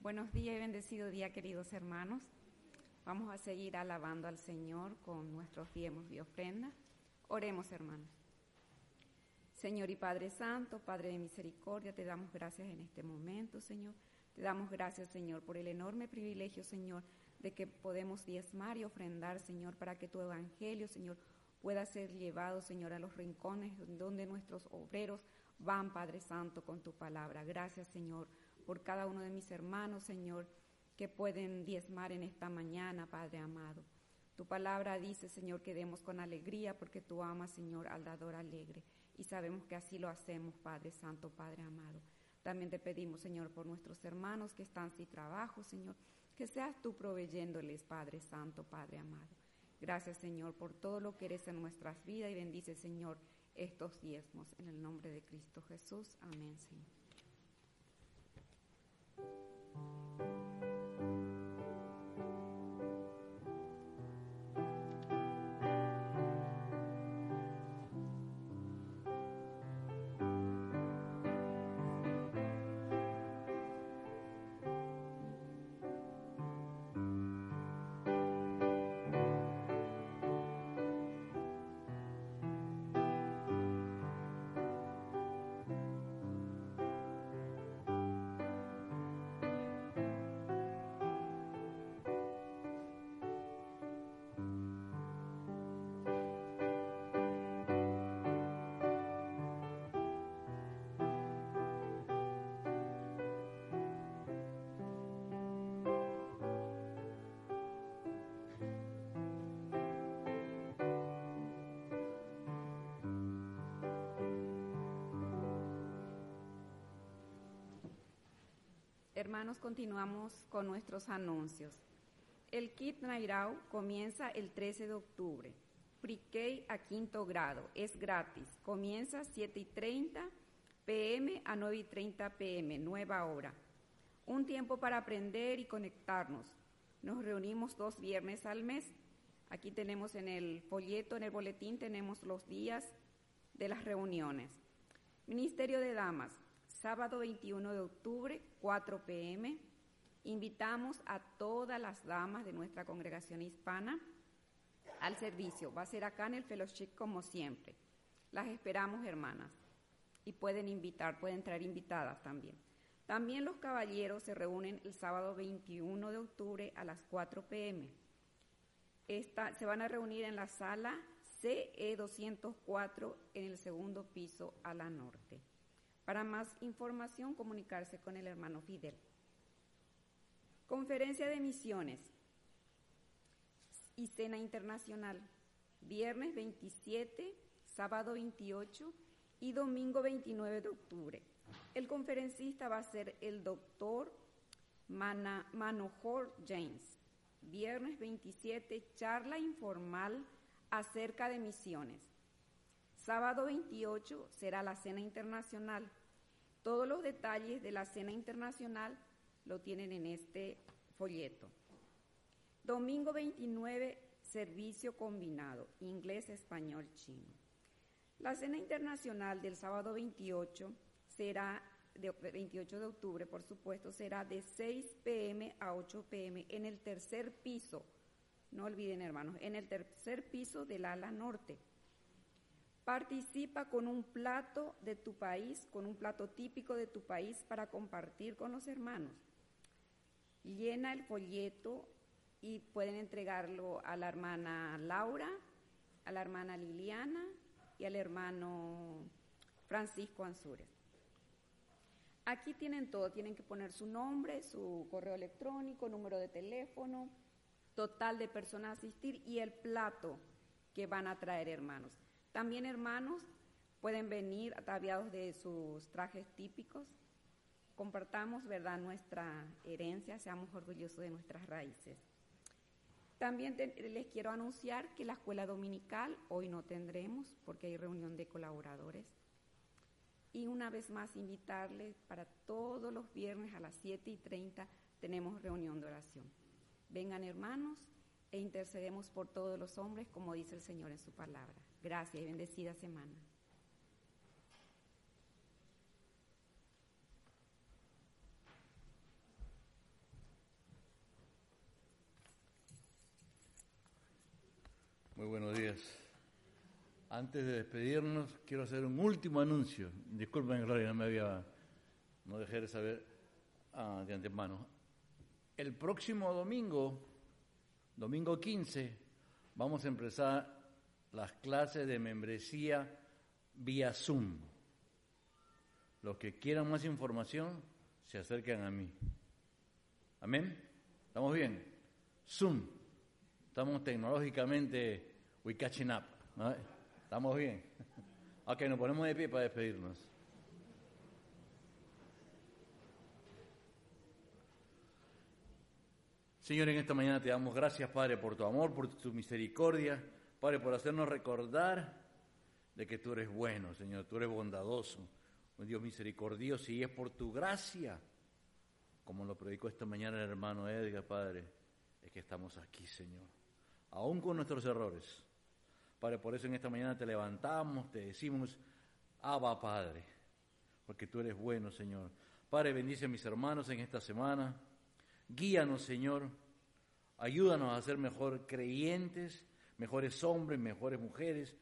Buenos días y bendecido día, queridos hermanos. Vamos a seguir alabando al Señor con nuestros diezmos y ofrendas. Oremos, hermanos. Señor y Padre Santo, Padre de misericordia, te damos gracias en este momento, Señor. Te damos gracias, Señor, por el enorme privilegio, Señor, de que podemos diezmar y ofrendar, Señor, para que tu evangelio, Señor, pueda ser llevado, Señor, a los rincones donde nuestros obreros van, Padre Santo, con tu palabra. Gracias, Señor, por cada uno de mis hermanos, Señor, que pueden diezmar en esta mañana, Padre amado. Tu palabra dice, Señor, que demos con alegría porque tú amas, Señor, al dador alegre. Y sabemos que así lo hacemos, Padre Santo, Padre amado. También te pedimos, Señor, por nuestros hermanos que están sin trabajo, Señor, que seas tú proveyéndoles, Padre Santo, Padre amado. Gracias, Señor, por todo lo que eres en nuestras vidas y bendice, Señor, estos diezmos. En el nombre de Cristo Jesús. Amén, Señor. Hermanos, continuamos con nuestros anuncios. El kit Nairau comienza el 13 de octubre. Pre-K a quinto grado. Es gratis. Comienza 7 y 30 pm a 9 y 30 pm. Nueva hora. Un tiempo para aprender y conectarnos. Nos reunimos dos viernes al mes. Aquí tenemos en el folleto, en el boletín, tenemos los días de las reuniones. Ministerio de Damas sábado 21 de octubre, 4 pm. Invitamos a todas las damas de nuestra congregación hispana al servicio. Va a ser acá en el fellowship como siempre. Las esperamos, hermanas. Y pueden invitar, pueden traer invitadas también. También los caballeros se reúnen el sábado 21 de octubre a las 4 pm. Se van a reunir en la sala CE 204 en el segundo piso a la norte. Para más información, comunicarse con el hermano Fidel. Conferencia de misiones y cena internacional, viernes 27, sábado 28 y domingo 29 de octubre. El conferencista va a ser el doctor Manohor James. Viernes 27, charla informal acerca de misiones. Sábado 28 será la cena internacional. Todos los detalles de la cena internacional lo tienen en este folleto. Domingo 29, servicio combinado, inglés, español, chino. La cena internacional del sábado 28 será, de 28 de octubre, por supuesto, será de 6 pm a 8 pm en el tercer piso. No olviden, hermanos, en el tercer piso del ala norte. Participa con un plato de tu país, con un plato típico de tu país para compartir con los hermanos. Llena el folleto y pueden entregarlo a la hermana Laura, a la hermana Liliana y al hermano Francisco Ansúrez. Aquí tienen todo, tienen que poner su nombre, su correo electrónico, número de teléfono, total de personas a asistir y el plato que van a traer hermanos. También hermanos pueden venir ataviados de sus trajes típicos. Compartamos, ¿verdad?, nuestra herencia, seamos orgullosos de nuestras raíces. También les quiero anunciar que la escuela dominical hoy no tendremos porque hay reunión de colaboradores. Y una vez más invitarles para todos los viernes a las 7 y 30 tenemos reunión de oración. Vengan hermanos e intercedemos por todos los hombres como dice el Señor en su palabra. Gracias y bendecida semana. Muy buenos días. Antes de despedirnos, quiero hacer un último anuncio. Disculpen, Gloria, no me había. No dejé de saber ah, de antemano. El próximo domingo, domingo 15, vamos a empezar las clases de membresía vía Zoom. Los que quieran más información, se acercan a mí. Amén. ¿Estamos bien? Zoom. Estamos tecnológicamente, we catching up. ¿no? ¿Estamos bien? [LAUGHS] Ok, nos ponemos de pie para despedirnos. Señor, en esta mañana te damos gracias, Padre, por tu amor, por tu misericordia, Padre, por hacernos recordar de que tú eres bueno, Señor, tú eres bondadoso, un Dios misericordioso, y es por tu gracia, como lo predicó esta mañana el hermano Edgar, Padre, es que estamos aquí, Señor, aún con nuestros errores. Padre, por eso en esta mañana te levantamos, te decimos, Abba, Padre, porque tú eres bueno, Señor. Padre, bendice a mis hermanos en esta semana. Guíanos, Señor. Ayúdanos a ser mejor creyentes, mejores hombres, mejores mujeres.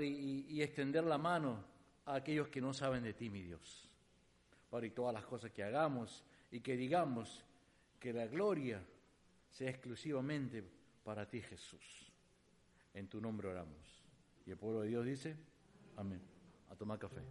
Y extender la mano a aquellos que no saben de ti, mi Dios. Padre, y todas las cosas que hagamos y que digamos que la gloria sea exclusivamente para ti, Jesús. En tu nombre oramos. Y el pueblo de Dios dice, amén. A tomar café.